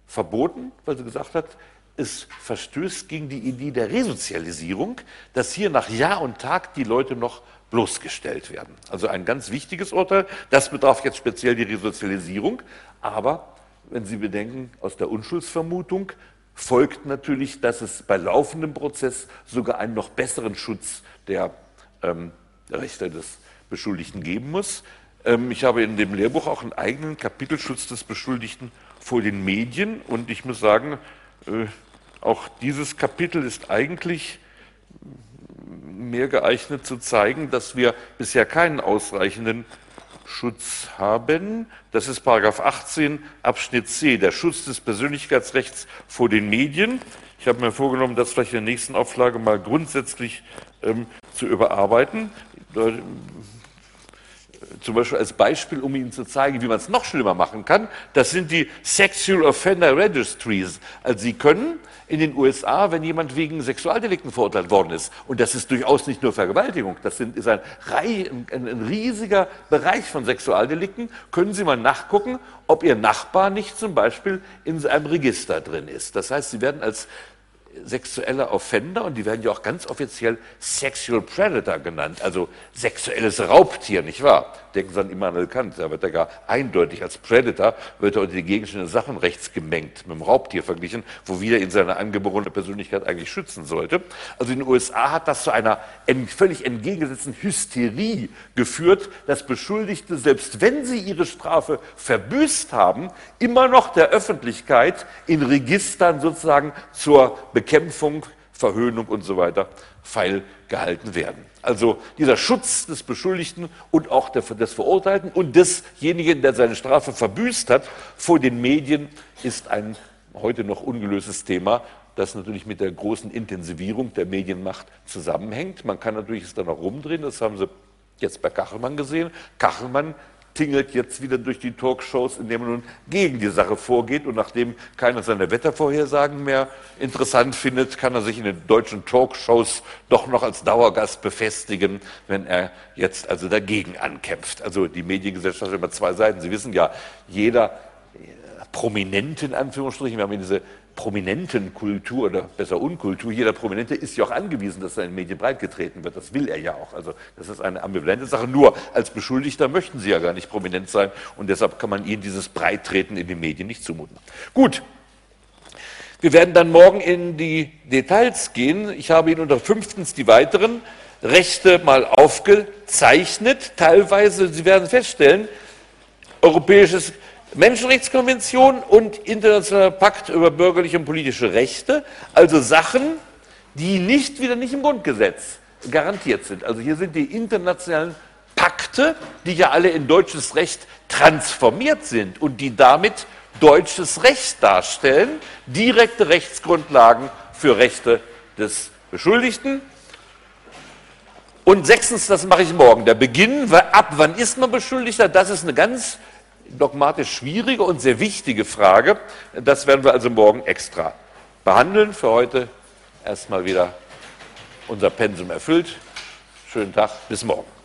verboten, weil sie gesagt hat, es verstößt gegen die Idee der Resozialisierung, dass hier nach Jahr und Tag die Leute noch bloßgestellt werden. Also ein ganz wichtiges Urteil. Das betraf jetzt speziell die Resozialisierung. Aber wenn Sie bedenken, aus der Unschuldsvermutung folgt natürlich, dass es bei laufendem Prozess sogar einen noch besseren Schutz der ähm, Rechte des Beschuldigten geben muss. Ähm, ich habe in dem Lehrbuch auch einen eigenen Kapitelschutz des Beschuldigten vor den Medien und ich muss sagen, äh, auch dieses Kapitel ist eigentlich mehr geeignet zu zeigen, dass wir bisher keinen ausreichenden Schutz haben. Das ist Paragraph 18 Abschnitt C, der Schutz des Persönlichkeitsrechts vor den Medien. Ich habe mir vorgenommen, das vielleicht in der nächsten Auflage mal grundsätzlich ähm, zu überarbeiten. Zum Beispiel als Beispiel, um Ihnen zu zeigen, wie man es noch schlimmer machen kann, das sind die Sexual Offender Registries. Also Sie können in den USA, wenn jemand wegen Sexualdelikten verurteilt worden ist, und das ist durchaus nicht nur Vergewaltigung, das sind, ist ein, ein, ein riesiger Bereich von Sexualdelikten, können Sie mal nachgucken, ob Ihr Nachbar nicht zum Beispiel in einem Register drin ist. Das heißt, Sie werden als sexuelle Offender und die werden ja auch ganz offiziell Sexual Predator genannt, also sexuelles Raubtier, nicht wahr? Denken Sie an Immanuel Kant, da wird er gar eindeutig als Predator, wird er unter die Gegenstände Sachenrechts gemengt, mit dem Raubtier verglichen, wo wieder in seiner angeborene Persönlichkeit eigentlich schützen sollte. Also in den USA hat das zu einer völlig entgegengesetzten Hysterie geführt, dass Beschuldigte, selbst wenn sie ihre Strafe verbüßt haben, immer noch der Öffentlichkeit in Registern sozusagen zur Bekämpfung, Verhöhnung und so weiter feil gehalten werden. Also dieser Schutz des Beschuldigten und auch des Verurteilten und desjenigen, der seine Strafe verbüßt hat, vor den Medien ist ein heute noch ungelöstes Thema, das natürlich mit der großen Intensivierung der Medienmacht zusammenhängt. Man kann natürlich es dann auch rumdrehen, das haben Sie jetzt bei Kachelmann gesehen. Kachelmann tingelt jetzt wieder durch die Talkshows, indem er nun gegen die Sache vorgeht. Und nachdem keiner seine Wettervorhersagen mehr interessant findet, kann er sich in den deutschen Talkshows doch noch als Dauergast befestigen, wenn er jetzt also dagegen ankämpft. Also die Mediengesellschaft hat immer zwei Seiten. Sie wissen ja, jeder Prominente in Anführungsstrichen, wir haben diese prominenten Kultur oder besser Unkultur, jeder Prominente ist ja auch angewiesen, dass er in den Medien breitgetreten wird. Das will er ja auch. Also das ist eine ambivalente Sache. Nur als Beschuldigter möchten sie ja gar nicht prominent sein und deshalb kann man ihnen dieses Breittreten in den Medien nicht zumuten. Gut. Wir werden dann morgen in die Details gehen. Ich habe Ihnen unter fünftens die weiteren Rechte mal aufgezeichnet. Teilweise, Sie werden feststellen, europäisches Menschenrechtskonvention und internationaler Pakt über bürgerliche und politische Rechte, also Sachen, die nicht wieder nicht im Grundgesetz garantiert sind. Also hier sind die internationalen Pakte, die ja alle in deutsches Recht transformiert sind und die damit deutsches Recht darstellen, direkte Rechtsgrundlagen für Rechte des Beschuldigten. Und sechstens, das mache ich morgen, der Beginn, ab wann ist man Beschuldigter, das ist eine ganz dogmatisch schwierige und sehr wichtige Frage. Das werden wir also morgen extra behandeln. Für heute erstmal wieder unser Pensum erfüllt. Schönen Tag, bis morgen.